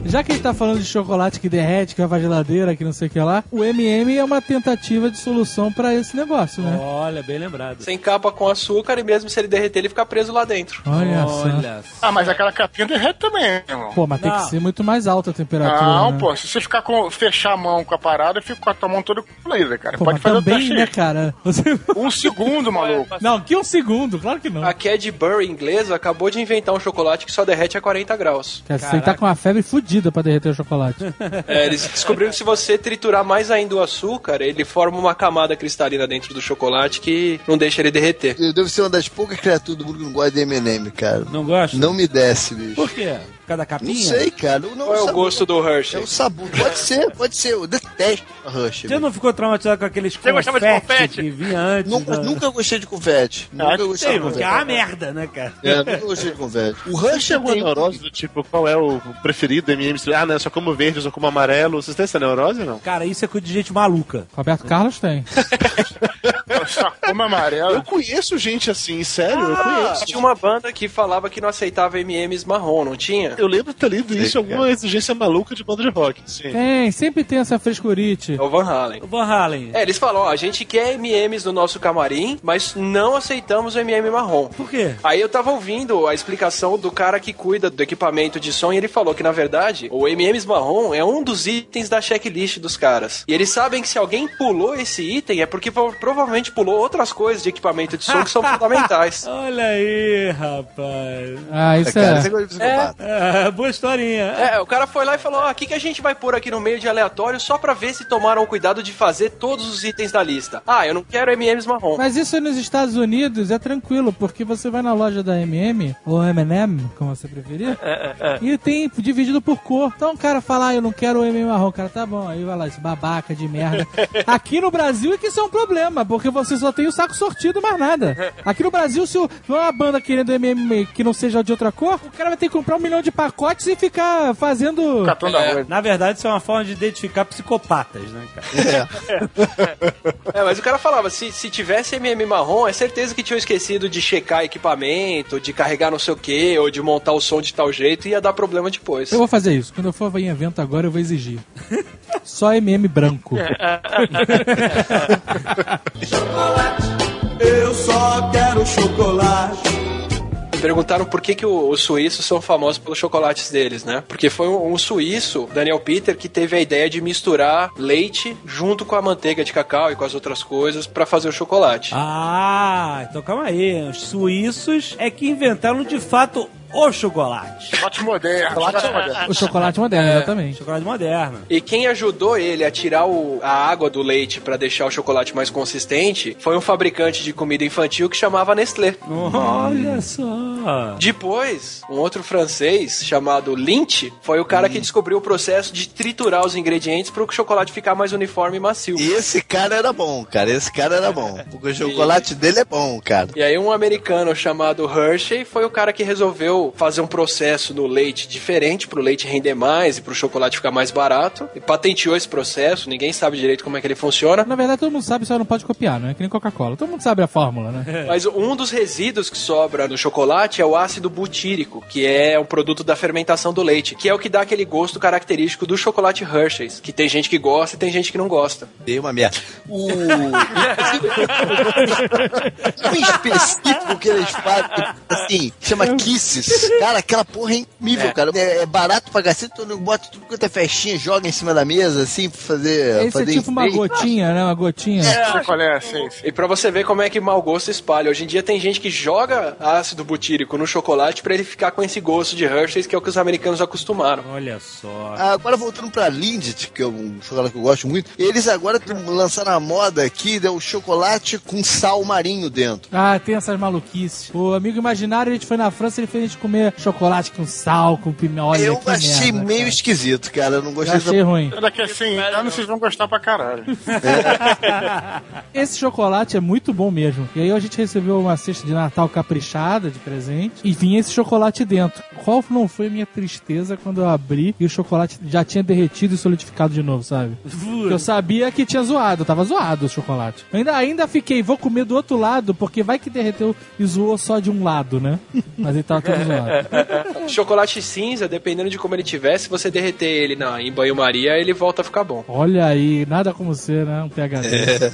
Já que a gente tá falando de chocolate que derrete, que vai pra geladeira, que não sei o que lá, o MM é uma tentativa de solução pra esse negócio, né? Olha, bem lembrado. Sem capa com açúcar e mesmo se ele derreter, ele fica preso lá dentro. Olha, só. Olha. Ah, mas aquela capinha derrete também, irmão. Pô, mas tem Não. que ser muito mais alta a temperatura. Não, né? pô, se você ficar com. fechar a mão com a parada, fica com a tua mão toda colorida, cara. Pô, Pode mas fazer o também, teste né, cara? Você... Um segundo, maluco. Não, que um segundo, claro que não. A Cadbury inglesa acabou de inventar um chocolate que só derrete a 40 graus. Você tá com uma febre fudida medida pra derreter o chocolate. É, eles descobriram que se você triturar mais ainda o açúcar, ele forma uma camada cristalina dentro do chocolate que não deixa ele derreter. Eu devo ser uma das poucas criaturas do mundo que não gosta de M&M, cara. Não gosta? Não me desce, bicho. Por quê? Causa da capinha? Não sei, cara. Não, Qual é o gosto do Hershey? É o sabor. Pode ser, pode ser. Eu detesto a Rush. Você não ficou traumatizado com aqueles Você gostava de confete? que vinha antes? Nunca, da- nunca gostei de confete. Nunca gostei de porque é confete. uma merda, né, cara? É, nunca gostei de confete. O Rush alguma tem... neurose do tipo, qual é o preferido M&M? Ah, não, eu só como verde, eu só como amarelo. Vocês têm essa neurose ou não? Cara, isso é coisa de gente maluca. Roberto Carlos tem. Só como Eu amarelo. conheço gente assim, sério, eu conheço. Tinha uma banda que falava que não aceitava M&M's marrom, não tinha? Eu lembro de ter lido isso em alguma exigência maluca de banda de rock. Sim. Tem, sempre tem essa frescurite. É o Van Halen. O Van Halen. É, eles falam, ó, a gente quer M&M's no nosso camarim, mas não aceitamos o M&M marrom. Por quê? Aí eu tava ouvindo a explicação do cara que cuida do equipamento de som e ele falou que, na verdade, o M&M's marrom é um dos itens da checklist dos caras. E eles sabem que se alguém pulou esse item é porque pro- provavelmente pulou outras coisas de equipamento de som que são fundamentais. Olha aí, rapaz. Ah, isso Cara, é. de psicopata. Ah, boa historinha. É, o cara foi lá e falou: ó, o que, que a gente vai pôr aqui no meio de aleatório só pra ver se tomaram o cuidado de fazer todos os itens da lista. Ah, eu não quero M&M's marrom. Mas isso nos Estados Unidos é tranquilo, porque você vai na loja da MM, ou M&M, como você preferir, e tem dividido por cor. Então o cara fala, ah, eu não quero o M&M marrom. O cara, tá bom. Aí vai lá, esse babaca de merda. Aqui no Brasil é que isso é um problema, porque você só tem o saco sortido, mais nada. Aqui no Brasil, se o- uma banda querendo M&M que não seja de outra cor, o cara vai ter que comprar um milhão de pacotes e ficar fazendo... Catando arroz. Na verdade, isso é uma forma de identificar psicopatas, né, cara? É, mas o cara falava: se, se tivesse MM marrom, é certeza que tinham esquecido de checar equipamento, de carregar não sei o que, ou de montar o som de tal jeito e ia dar problema depois. Eu vou fazer isso. Quando eu for em evento agora, eu vou exigir. Só MM branco. Eu só quero chocolate. Perguntaram por que, que os suíços são famosos pelos chocolates deles, né? Porque foi um, um suíço, Daniel Peter, que teve a ideia de misturar leite junto com a manteiga de cacau e com as outras coisas pra fazer o chocolate. Ah, então calma aí. Os suíços é que inventaram de fato o chocolate. Chocolate moderno. Chocolate moderno. O chocolate moderno, exatamente. Chocolate moderno. E quem ajudou ele a tirar o- a água do leite pra deixar o chocolate mais consistente foi um fabricante de comida infantil que chamava Nestlé. Olha só. Depois, um outro francês chamado Lindt foi o cara que descobriu o processo de triturar os ingredientes para o chocolate ficar mais uniforme e macio. E esse cara era bom, cara. Esse cara era bom. Porque o chocolate dele é bom, cara. E aí um americano chamado Hershey foi o cara que resolveu fazer um processo no leite diferente para o leite render mais e para o chocolate ficar mais barato e patenteou esse processo. Ninguém sabe direito como é que ele funciona. Na verdade, todo mundo sabe, só não pode copiar, não é que nem Coca-Cola. Todo mundo sabe a fórmula, né? Mas um dos resíduos que sobra no chocolate é o ácido butírico, que é um produto da fermentação do leite, que é o que dá aquele gosto característico do chocolate Hershey's, que tem gente que gosta e tem gente que não gosta. Dei uma merda. O. específico que eles fazem, assim, chama Kisses. Cara, aquela porra é incrível, cara. É, é barato pra cacete, todo mundo bota tudo quanto é festinha, joga em cima da mesa, assim, pra fazer. Esse é fazer tipo uma gotinha, né? Uma gotinha. Sei qual é, sei. E pra você ver como é que mau gosto espalha. Hoje em dia tem gente que joga ácido butírico no chocolate pra ele ficar com esse gosto de Hershey's, que é o que os americanos acostumaram. Olha só. Agora voltando pra Lindt, que é um chocolate que eu gosto muito, eles agora lançaram a moda aqui, né, o chocolate com sal marinho dentro. Ah, tem essas maluquices. O amigo imaginário, a gente foi na França, ele fez a gente comer chocolate com sal, com pimenta. Olha eu que achei merda, meio cara. esquisito, cara. Eu não Eu gostei achei ruim. Daqui a 100 anos vocês vão gostar pra caralho. Esse chocolate é muito bom mesmo. E aí a gente recebeu uma cesta de Natal caprichada de presente e vinha esse chocolate dentro. Qual não foi a minha tristeza quando eu abri e o chocolate já tinha derretido e solidificado de novo, sabe? Eu sabia que tinha zoado, tava zoado o chocolate. Eu ainda, ainda fiquei, vou comer do outro lado, porque vai que derreteu e zoou só de um lado, né? Mas ele tava todo Chocolate cinza, dependendo de como ele tiver, se você derreter ele na, em banho-maria, ele volta a ficar bom. Olha aí, nada como ser, né? Um PHD.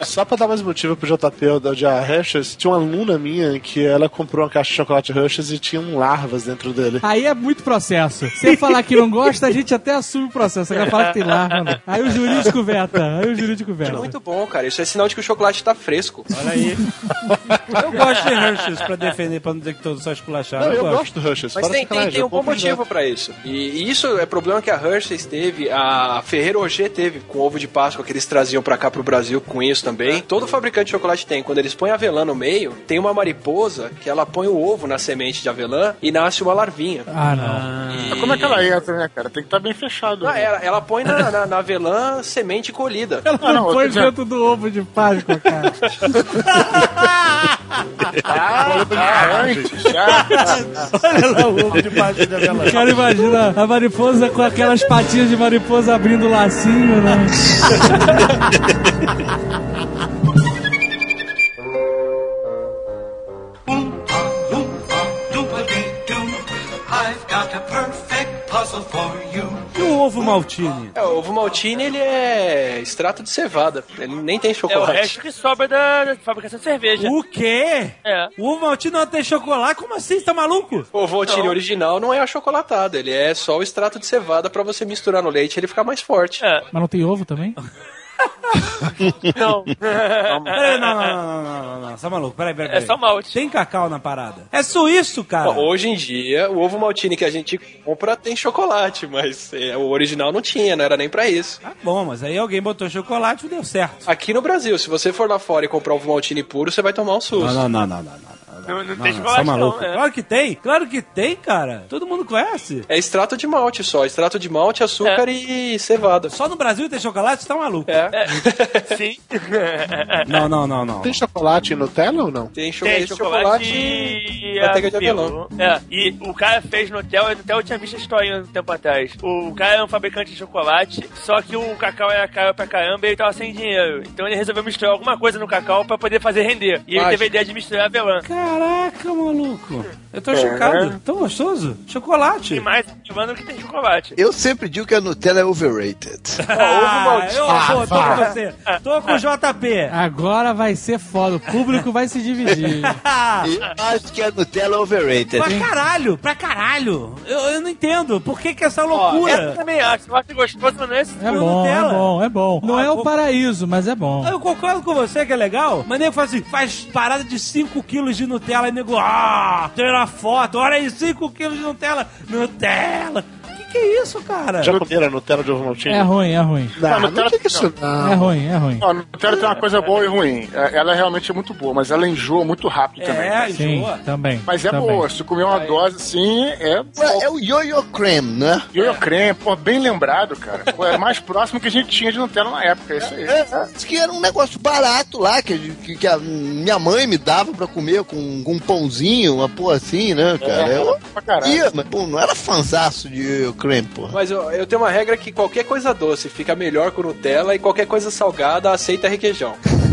Só pra dar mais motivo pro JP odiar Hershey's, tinha uma aluna minha que ela comprou uma caixa de chocolate Hershey's e tinham larvas dentro dele. Aí é muito processo. Se falar que não gosta, a gente até assume o processo. Agora fala que tem lá, mano. Aí o jurídico veta. Aí o jurídico É veta. muito bom, cara. Isso é sinal de que o chocolate tá fresco. Olha aí. Eu gosto de Hershey's pra defender, pra não dizer que todos só esculacharam. Não, eu gosto. gosto do Hershey's. Mas tem, tem, tem eu um bom motivo pra isso. E, e isso é problema que a Hershey's teve, a Ferreiro Rocher teve com ovo de Páscoa que eles traziam pra cá pro Brasil com isso também. Todo fabricante de chocolate tem. Quando eles põem avelã no meio, tem uma mariposa que ela põe o ovo na semente de avelã e nasce uma larvinha. Ah, não. Mas como é que ela entra, né, cara? Tem que estar bem fechado. Ah, ela, ela põe na, na, na avelã semente colhida. Ela Ah, não, não põe eu dentro do ovo de Páscoa, cara. Ah, ah, ah, Olha lá o ovo de baixo da vela. O cara imagina a mariposa com aquelas patinhas de mariposa abrindo o lacinho, né? maltine? É, o ovo maltine, ele é extrato de cevada. Ele nem tem É o chocolate. resto que sobra da, da fabricação de cerveja. O quê? É. O ovo maltine não tem chocolate? Como assim? Você tá maluco? O ovo maltine Não. original não é achocolatado, ele é só o extrato de cevada pra você misturar no leite e ele ficar mais forte. É. Mas não tem ovo também? Não. Peraí, não, não, não, não, não, não, não. Você tá maluco? Peraí, peraí, É peraí. só malte. Tem cacau na parada. É suíço, cara. Bom, Hoje em dia, o ovo maltine que a gente compra tem chocolate, mas é, o original não tinha, não era nem pra isso. Tá bom, mas aí alguém botou chocolate e deu certo. Aqui no Brasil, se você for lá fora e comprar ovo maltine puro, você vai tomar um susto. Não, não, não, não, não. Não, não Não, tem não, chocolate, é maluco. não. É. Claro que tem, claro que tem, cara. Todo mundo conhece. É extrato de malte só, extrato de malte, açúcar e cevada. Só no Brasil tem chocolate, você tá maluco. É. É. Sim. Não, não, não, não. Tem chocolate e Nutella ou não? Tem, cho Tem esse chocolate e e manteiga de avelã. É, e o cara fez no hotel eu tinha visto a historinha um tempo atrás. O cara era um fabricante de chocolate, só que o cacau era caro pra caramba e ele tava sem dinheiro. Então ele resolveu misturar alguma coisa no cacau pra poder fazer render. E ele teve a ideia de misturar avelã. Caraca, maluco. Eu tô chocado. Tão gostoso. Chocolate. E mais do que tem chocolate. Eu sempre digo que a Nutella é overrated. Ah, eu pô, tô com você. Tô com o JP. Agora vai ser foda. O público vai se dividir. Eu acho que a Nutella é overrated. pra caralho, pra caralho. Eu, eu não entendo. Por que que essa Ó, loucura? essa eu também acho. Eu acho gostoso, mas não é esse É bom, é bom, é bom. Não Ah, é o paraíso, mas é bom. Eu concordo com você que é legal, mas nego fala assim, faz parada de 5 quilos de Nutella e nego, ah, tira foto, olha aí, 5 quilos de Nutella, Nutella. Que que é isso, cara? Já comeram Nutella de ovo maltine? É ruim, é ruim. Não, Não, não, Nutella- diga isso não. É ruim, é ruim. A Nutella tem uma coisa boa e ruim. É, Ela é realmente muito boa, mas ela enjoa muito rápido também. É, Sim, enjoa. também. Mas é também. boa. Se comer uma dose assim, é. É o Yo-Yo Creme, né? Yo-yo creme, pô, bem lembrado, cara. Pô, é mais próximo que a gente tinha de Nutella na época, é isso aí. É, diz que era um negócio barato lá, que, que, que a minha mãe me dava pra comer com, com um pãozinho, uma porra assim, né, cara? Eu Pra caralho. ia, mas pô, não era fanzaço de Yo-Yo Creme, porra. Mas eu, eu tenho uma regra que qualquer coisa doce fica melhor com Nutella e qualquer coisa salgada aceita requeijão.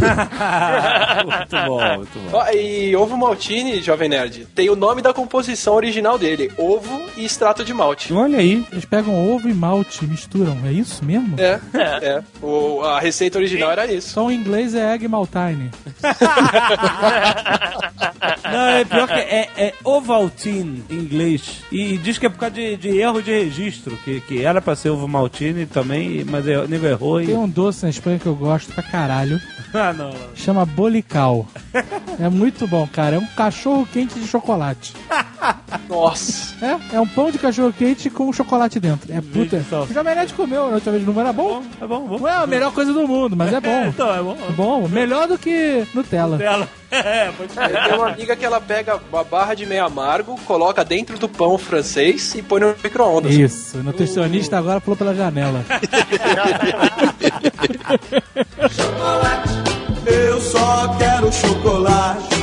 muito bom, muito bom. Ó, e ovo maltine, Jovem Nerd, tem o nome da composição original dele: ovo e extrato de malte. Olha aí. Eles pegam ovo e malte e misturam, é isso mesmo? É, é. O, a receita original era isso. Só em inglês é egg maltine. Não, é pior que é, é Ovaltine em inglês. E diz que é por causa de, de erro de registro, que, que era pra ser ovo maltine também, mas o nego errou e... Tem um doce na Espanha que eu gosto pra caralho. Ah, não. Chama bolical. É muito bom, cara. É um cachorro quente de chocolate. Nossa. É, é um pão de cachorro quente com chocolate dentro. É puta. Jovem Nerd comeu na última vez, não era bom? É bom, bom. Não é a melhor coisa do mundo, mas é bom. Então, é bom. É bom, melhor do que Nutella. Ela. É, pode ser. Eu tenho uma amiga que ela pega uma barra de meio amargo, coloca dentro do pão francês e põe no micro-ondas. Isso, o nutricionista agora pulou pela janela. Eu só quero chocolate.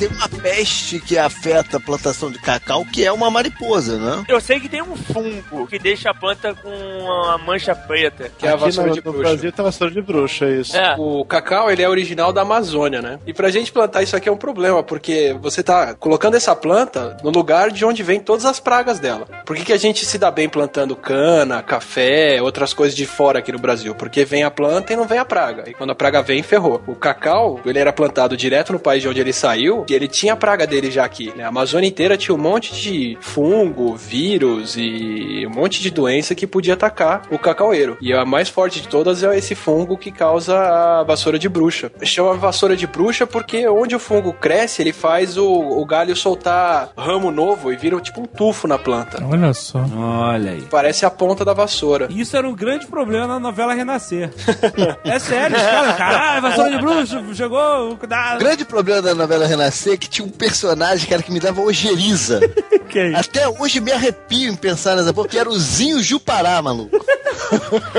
Tem uma peste que afeta a plantação de cacau, que é uma mariposa, né? Eu sei que tem um fungo que deixa a planta com uma mancha preta. Que é a vassoura no, de no bruxa. Brasil tem vassoura de bruxa, é isso. É. O cacau, ele é original da Amazônia, né? E pra gente plantar isso aqui é um problema, porque você tá colocando essa planta no lugar de onde vem todas as pragas dela. Por que, que a gente se dá bem plantando cana, café, outras coisas de fora aqui no Brasil? Porque vem a planta e não vem a praga. E quando a praga vem, ferrou. O cacau, ele era plantado direto no país de onde ele saiu, ele tinha a praga dele já aqui, né? A Amazônia inteira tinha um monte de fungo, vírus e um monte de doença que podia atacar o cacaueiro. E a mais forte de todas é esse fungo que causa a vassoura de bruxa. Chama vassoura de bruxa porque onde o fungo cresce, ele faz o, o galho soltar ramo novo e vira tipo um tufo na planta. Olha só. Olha aí. Parece a ponta da vassoura. Isso era um grande problema na novela Renascer. é sério, os caras, caralho, vassoura de bruxo, chegou, cuidado. O grande problema da novela Renascer é que tinha um personagem, cara, que me dava ojeriza. Até hoje me arrepio em pensar nessa porra, que era o Zinho Jupará, maluco.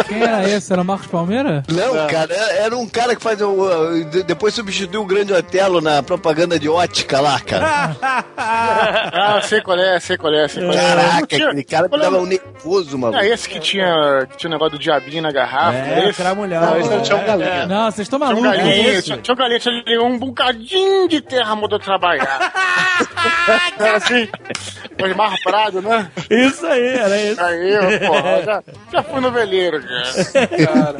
Quem era esse? Era o Marcos Palmeira? Não, cara, era era um cara que faz o. o- de- depois substituiu o grande Otelo na propaganda de ótica lá, cara. Ah, sei qual é, sei qual é, sei qual é. Caraca, Tinha- aquele cara me Olha, dava um nervoso, maluco. É esse que tinha, que tinha o negócio do diabinho na garrafa. É, esse? cramulhão. Não, esse é o Tião Galinha. Não, vocês estão Tinha um malucos. galinha, esse? tinha, tinha um galinha, tinha um bocadinho de terra mudou trabalhar. Era assim, foi mais prado, né? Isso aí, era isso. Aí, porra, já, já fui no veleiro, já. Cara,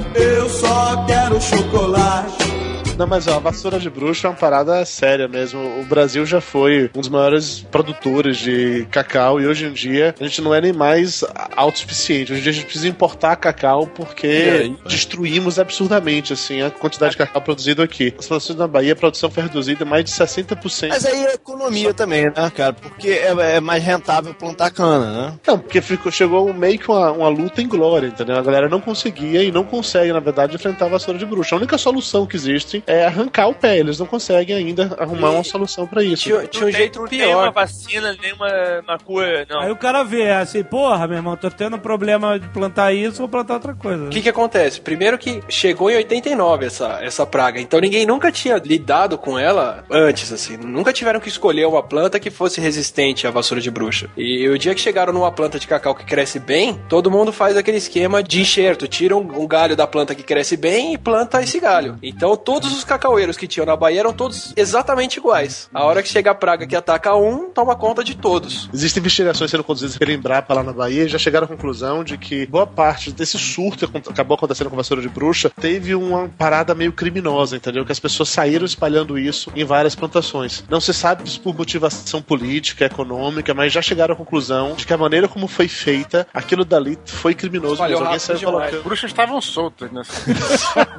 Eu só quero chocolate. Não, mas ó, a vassoura de bruxa é uma parada séria mesmo. O Brasil já foi um dos maiores produtores de cacau e hoje em dia a gente não é nem mais autossuficiente. Hoje em dia a gente precisa importar cacau porque destruímos absurdamente assim a quantidade de cacau produzido aqui. As plantações na Bahia, a produção foi reduzida em mais de 60%. Mas aí é economia também, né, cara? Porque é, é mais rentável plantar cana, né? Não, porque ficou, chegou meio que uma, uma luta em glória, entendeu? A galera não conseguia e não consegue, na verdade, enfrentar a vassoura de bruxa. A única solução que existe é arrancar o pé. Eles não conseguem ainda arrumar uma solução pra isso. tinha, tinha um tem- jeito não tem uma pior. vacina, nem uma, uma cura, não. Aí o cara vê assim, porra, meu irmão, tô tendo problema de plantar isso, vou plantar outra coisa. O que que acontece? Primeiro que chegou em 89 essa, essa praga, então ninguém nunca tinha lidado com ela antes, assim. Nunca tiveram que escolher uma planta que fosse resistente à vassoura de bruxa. E o dia que chegaram numa planta de cacau que cresce bem, todo mundo faz aquele esquema de enxerto. Tira um, um galho da planta que cresce bem e planta esse galho. Então todos os cacaueiros que tinham na Bahia eram todos exatamente iguais. A hora que chega a praga que ataca um, toma conta de todos. Existem investigações sendo conduzidas pela Embrapa lá na Bahia e já chegaram à conclusão de que boa parte desse surto que acabou acontecendo com a vassoura de bruxa teve uma parada meio criminosa, entendeu? Que as pessoas saíram espalhando isso em várias plantações. Não se sabe se por motivação política, econômica, mas já chegaram à conclusão de que a maneira como foi feita, aquilo dali foi criminoso. Espalhou mesmo. Alguém saiu colocando. As bruxas estavam soltas nessa.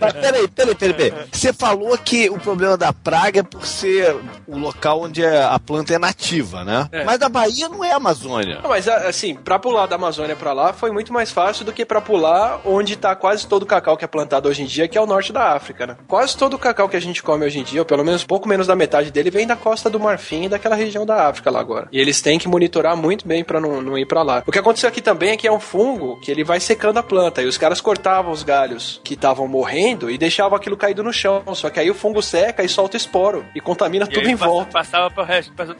Mas peraí, peraí, peraí, peraí. Você falou que o problema da praga é por ser o local onde a planta é nativa, né? É. Mas a Bahia não é Amazônia. Não, mas a- assim, pra pular da Amazônia pra lá foi muito mais fácil do que pra pular onde tá quase todo o cacau que é plantado hoje em dia, que é o norte da África, né? Quase todo o cacau que a gente come hoje em dia, ou pelo menos pouco menos da metade dele, vem da costa do Marfim e daquela região da África lá agora. E eles têm que monitorar muito bem pra não, não ir pra lá. O que aconteceu aqui também é que é um fungo que ele vai secando a planta, e os caras cortavam os galhos que estavam morrendo e deixavam aquilo caído no chão. Só que aí o fungo seca e solta esporo e contamina E tudo aí em passa- volta Passava pro resto, passava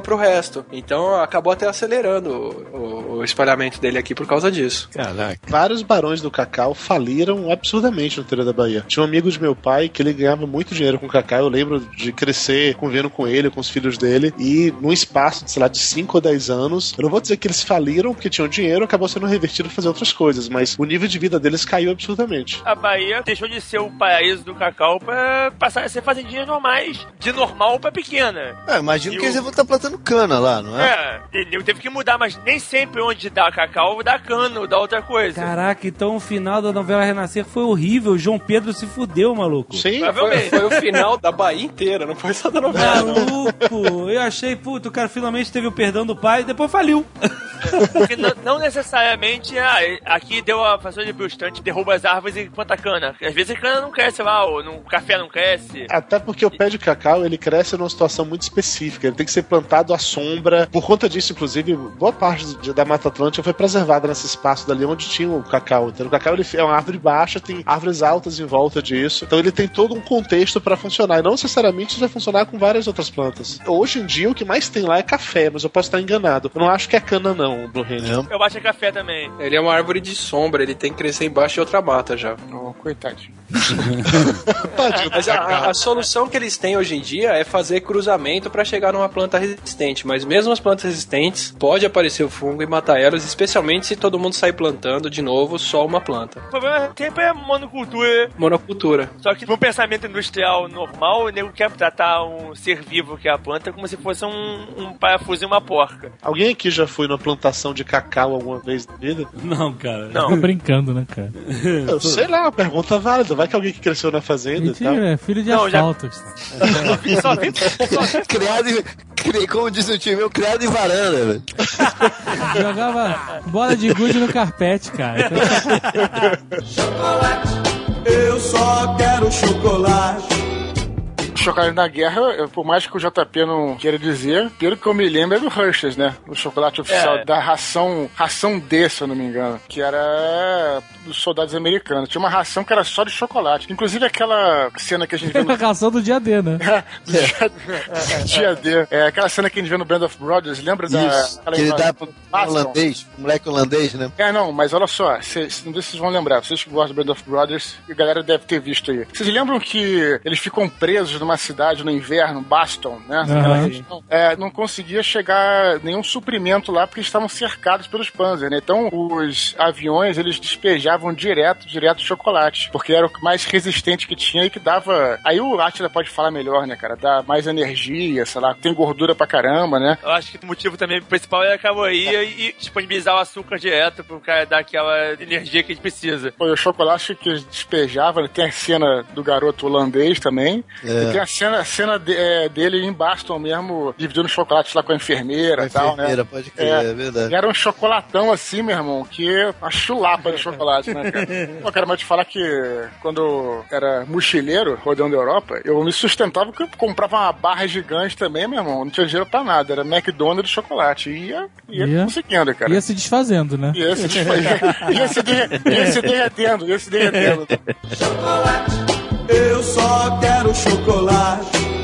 coisas. pro resto. Então acabou até acelerando o, o- o espalhamento dele aqui por causa disso. Caraca. Vários barões do cacau faliram absurdamente no interior da Bahia. Tinha um amigo de meu pai que ele ganhava muito dinheiro com cacau. Eu lembro de crescer convivendo com ele, com os filhos dele. E num espaço, de, sei lá, de 5 ou 10 anos, eu não vou dizer que eles faliram porque tinham dinheiro, acabou sendo revertido fazer outras coisas, mas o nível de vida deles caiu absurdamente. A Bahia deixou de ser o paraíso do cacau pra passar a ser fazendinhas normais, de normal pra pequena. É, imagino E que o- eles vão estar plantando cana lá, não é? É, entendeu? Teve que mudar, mas nem sempre onde dá cacau dá cana ou dá outra coisa. Caraca, então o final da novela Renascer foi horrível. João Pedro se fudeu, maluco. Sim, Foi, Provavelmente. foi o final da Bahia inteira, não foi só da novela. Maluco! Eu achei, puto, o cara finalmente teve o perdão do pai e depois faliu. Porque não, necessariamente ah, aqui deu a fações de gente derruba as árvores e planta cana. Às vezes a cana não cresce lá, no café não cresce. Até porque o pé de cacau ele cresce numa situação muito específica. Ele tem que ser plantado à sombra. Por conta disso, inclusive, boa parte da Mata Atlântica foi preservada nesse espaço dali onde tinha o cacau. Então, o cacau ele é uma árvore baixa, tem árvores altas em volta disso. Então ele tem todo um contexto para funcionar. E não necessariamente isso vai funcionar com várias outras plantas. Hoje em dia o que mais tem lá é café, mas eu posso estar enganado. Eu não acho que é cana, não. Não, o Blue Hand. Eu é café também. Ele é uma árvore de sombra, ele tem que crescer embaixo de outra mata já. Oh, coitadinho. Mas a, a- solução que eles têm hoje em dia é fazer cruzamento para chegar numa planta resistente. Mas mesmo as plantas resistentes, pode aparecer o fungo e matar elas, especialmente se todo mundo sair plantando de novo só uma planta. O problema sempre é monocultura. Monocultura. Só que num pensamento industrial normal, o nego quer tratar um ser vivo que é a planta como se fosse um, um parafuso e uma porca. Alguém aqui já foi numa plantação de cacau alguma vez na vida? Não, cara. Não. Fica brincando, né, cara? Eu sei lá, uma pergunta válida. Vai que alguém que cresceu na fazenda e tal. Mentira, é filho de Não, já- asfalto. Só só criado em, cri- como disse o time meu, criado em varanda, velho. Jogava bola de gude no carpete, cara. Eu só quero chocolate. Chocolate na guerra, por mais que o JP não queira dizer, pelo que eu me lembro é do Hershey's, né? O chocolate oficial É. da ração, ração D, se eu não me engano, que era dos soldados americanos. Tinha uma ração que era só de chocolate. Inclusive aquela cena que a gente vê Tem no a canção do dia D, né? do dia, dia D. É aquela cena que a gente vê no Band of Brothers, lembra da Isso. aquela Que ele dá pro holandês, pro moleque holandês, né? É, não, mas olha só, cês, não sei se vocês vão lembrar, vocês que gostam do Band of Brothers, a galera deve ter visto aí. Vocês lembram que eles ficam presos numa cidade no inverno, Baston, né? Região? É, não conseguia chegar nenhum suprimento lá porque estavam cercados pelos Panzer, né? Então os aviões, eles despejavam direto, direto chocolate, porque era o mais resistente que tinha e que dava... Aí o Atila pode falar melhor, né, cara? Dá mais energia, sei lá, tem gordura pra caramba, né? Eu acho que o motivo também principal é a caloria e disponibilizar o açúcar direto pro cara dar aquela energia que a gente precisa. Foi o chocolate que eles despejavam, né? tem a cena do garoto holandês também. É. E tem a cena, a cena de- é, dele em Baston mesmo, dividindo chocolates lá com a enfermeira e tal, enfermeira, né? pode crer, é verdade. E era um chocolatão assim, meu irmão, que é uma chulapa de chocolate, né, cara? Pô, cara, mas te falar que quando eu era mochileiro, rodando a Europa, eu me sustentava porque eu comprava uma barra gigante também, meu irmão. Não tinha dinheiro pra nada. Era McDonald's de chocolate. E ia, ia, Ia- conseguindo, cara. Ia se desfazendo, né? Ia se, ia, ia se derre- ia se derretendo, ia se derretendo. Eu só quero chocolate.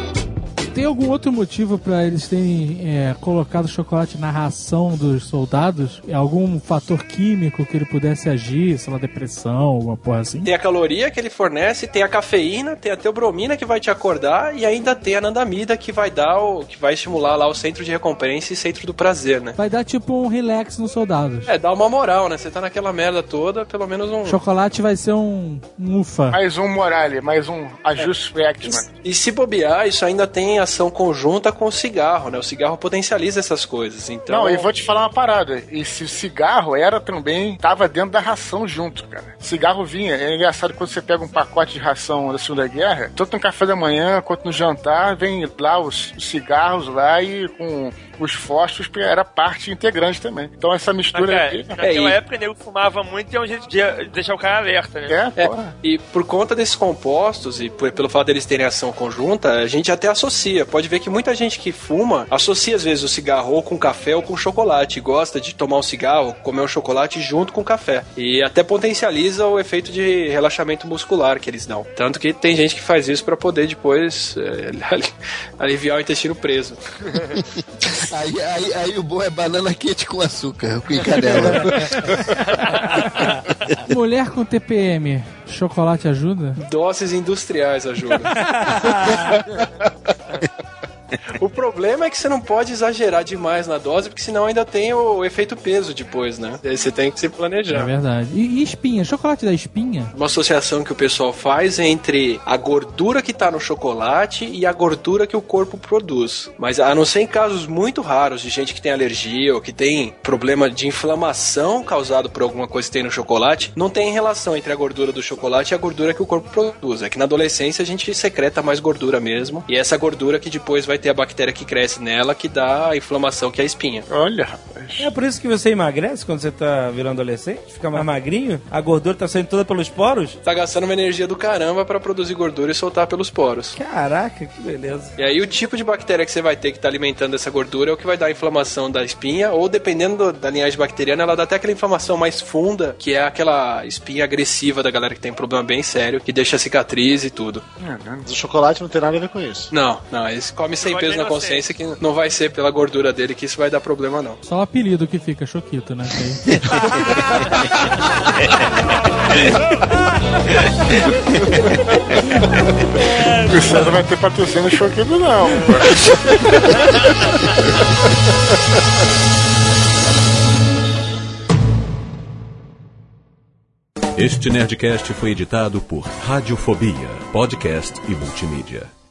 Tem algum outro motivo pra eles terem é, colocado chocolate na ração dos soldados? É Algum fator químico que ele pudesse agir, sei lá, depressão, alguma porra assim? Tem a caloria que ele fornece, tem a cafeína, tem a teobromina que vai te acordar e ainda tem a nandamida que vai dar o que vai estimular lá o centro de recompensa e centro do prazer, né? Vai dar tipo um relax nos soldados. É, dá uma moral, né? Você tá naquela merda toda, pelo menos um. Chocolate vai ser um, um ufa. Mais um Morale, mais um Ajuste Reactman. E se bobear, isso ainda tem ação conjunta com o cigarro, né? O cigarro potencializa essas coisas. Então. Não, e vou te falar uma parada. Esse cigarro era também. Tava dentro da ração junto, cara. Cigarro vinha. É engraçado quando você pega um pacote de ração da Segunda Guerra, tanto no café da manhã quanto no jantar, vem lá os cigarros lá e com os fósforos, era parte integrante também. Então essa mistura aqui. naquela e- época o nego fumava muito e é um jeito de deixar o cara alerta, né? É, É, e por conta desses compostos e por- pelo fato deles terem ação conjunta, a gente até associa. Pode ver que muita gente que fuma associa às vezes o cigarro ou com café ou com chocolate. e Gosta de tomar um cigarro, comer um chocolate junto com café. E até potencializa o efeito de relaxamento muscular que eles dão. Tanto que tem gente que faz isso pra poder depois é, ali- aliviar o intestino preso. Aí, aí, aí o bom é banana quente com açúcar, com canela. Mulher com TPM, chocolate ajuda? Doses industriais ajudam. O problema é que você não pode exagerar demais na dose, porque senão ainda tem o efeito peso depois, né? Você tem que se É planejar. verdade. E, e espinha? Chocolate da espinha? Uma associação que o pessoal faz é entre a gordura que tá no chocolate e a gordura que o corpo produz. Mas a não ser em casos muito raros de gente que tem alergia ou que tem problema de inflamação causado por alguma coisa que tem no chocolate, não tem relação entre a gordura do chocolate e a gordura que o corpo produz. É que na adolescência a gente secreta mais gordura mesmo, e é essa gordura que depois vai ter a bactéria que cresce nela que dá a inflamação que é a espinha. Olha, rapaz. É por isso que você emagrece quando você tá virando adolescente? Fica mais magrinho? A gordura tá saindo toda pelos poros? Tá gastando uma energia do caramba para produzir gordura e soltar pelos poros. Caraca, que beleza. E aí o tipo de bactéria que você vai ter que tá alimentando essa gordura é o que vai dar a inflamação da espinha, ou dependendo do- da linhagem bacteriana, ela dá até aquela inflamação mais funda, que é aquela espinha agressiva da galera que tem um problema bem sério, que deixa cicatriz e tudo. Mas o chocolate não tem nada a ver com isso. Não, não, eles comem sem tem peso na consciência que não vai ser pela gordura dele que isso vai dar problema, não. Só o apelido que fica, Choquito, né? O César vai ter patrocínio choquito, não. Este Nerdcast foi editado por Radiofobia, podcast e multimídia.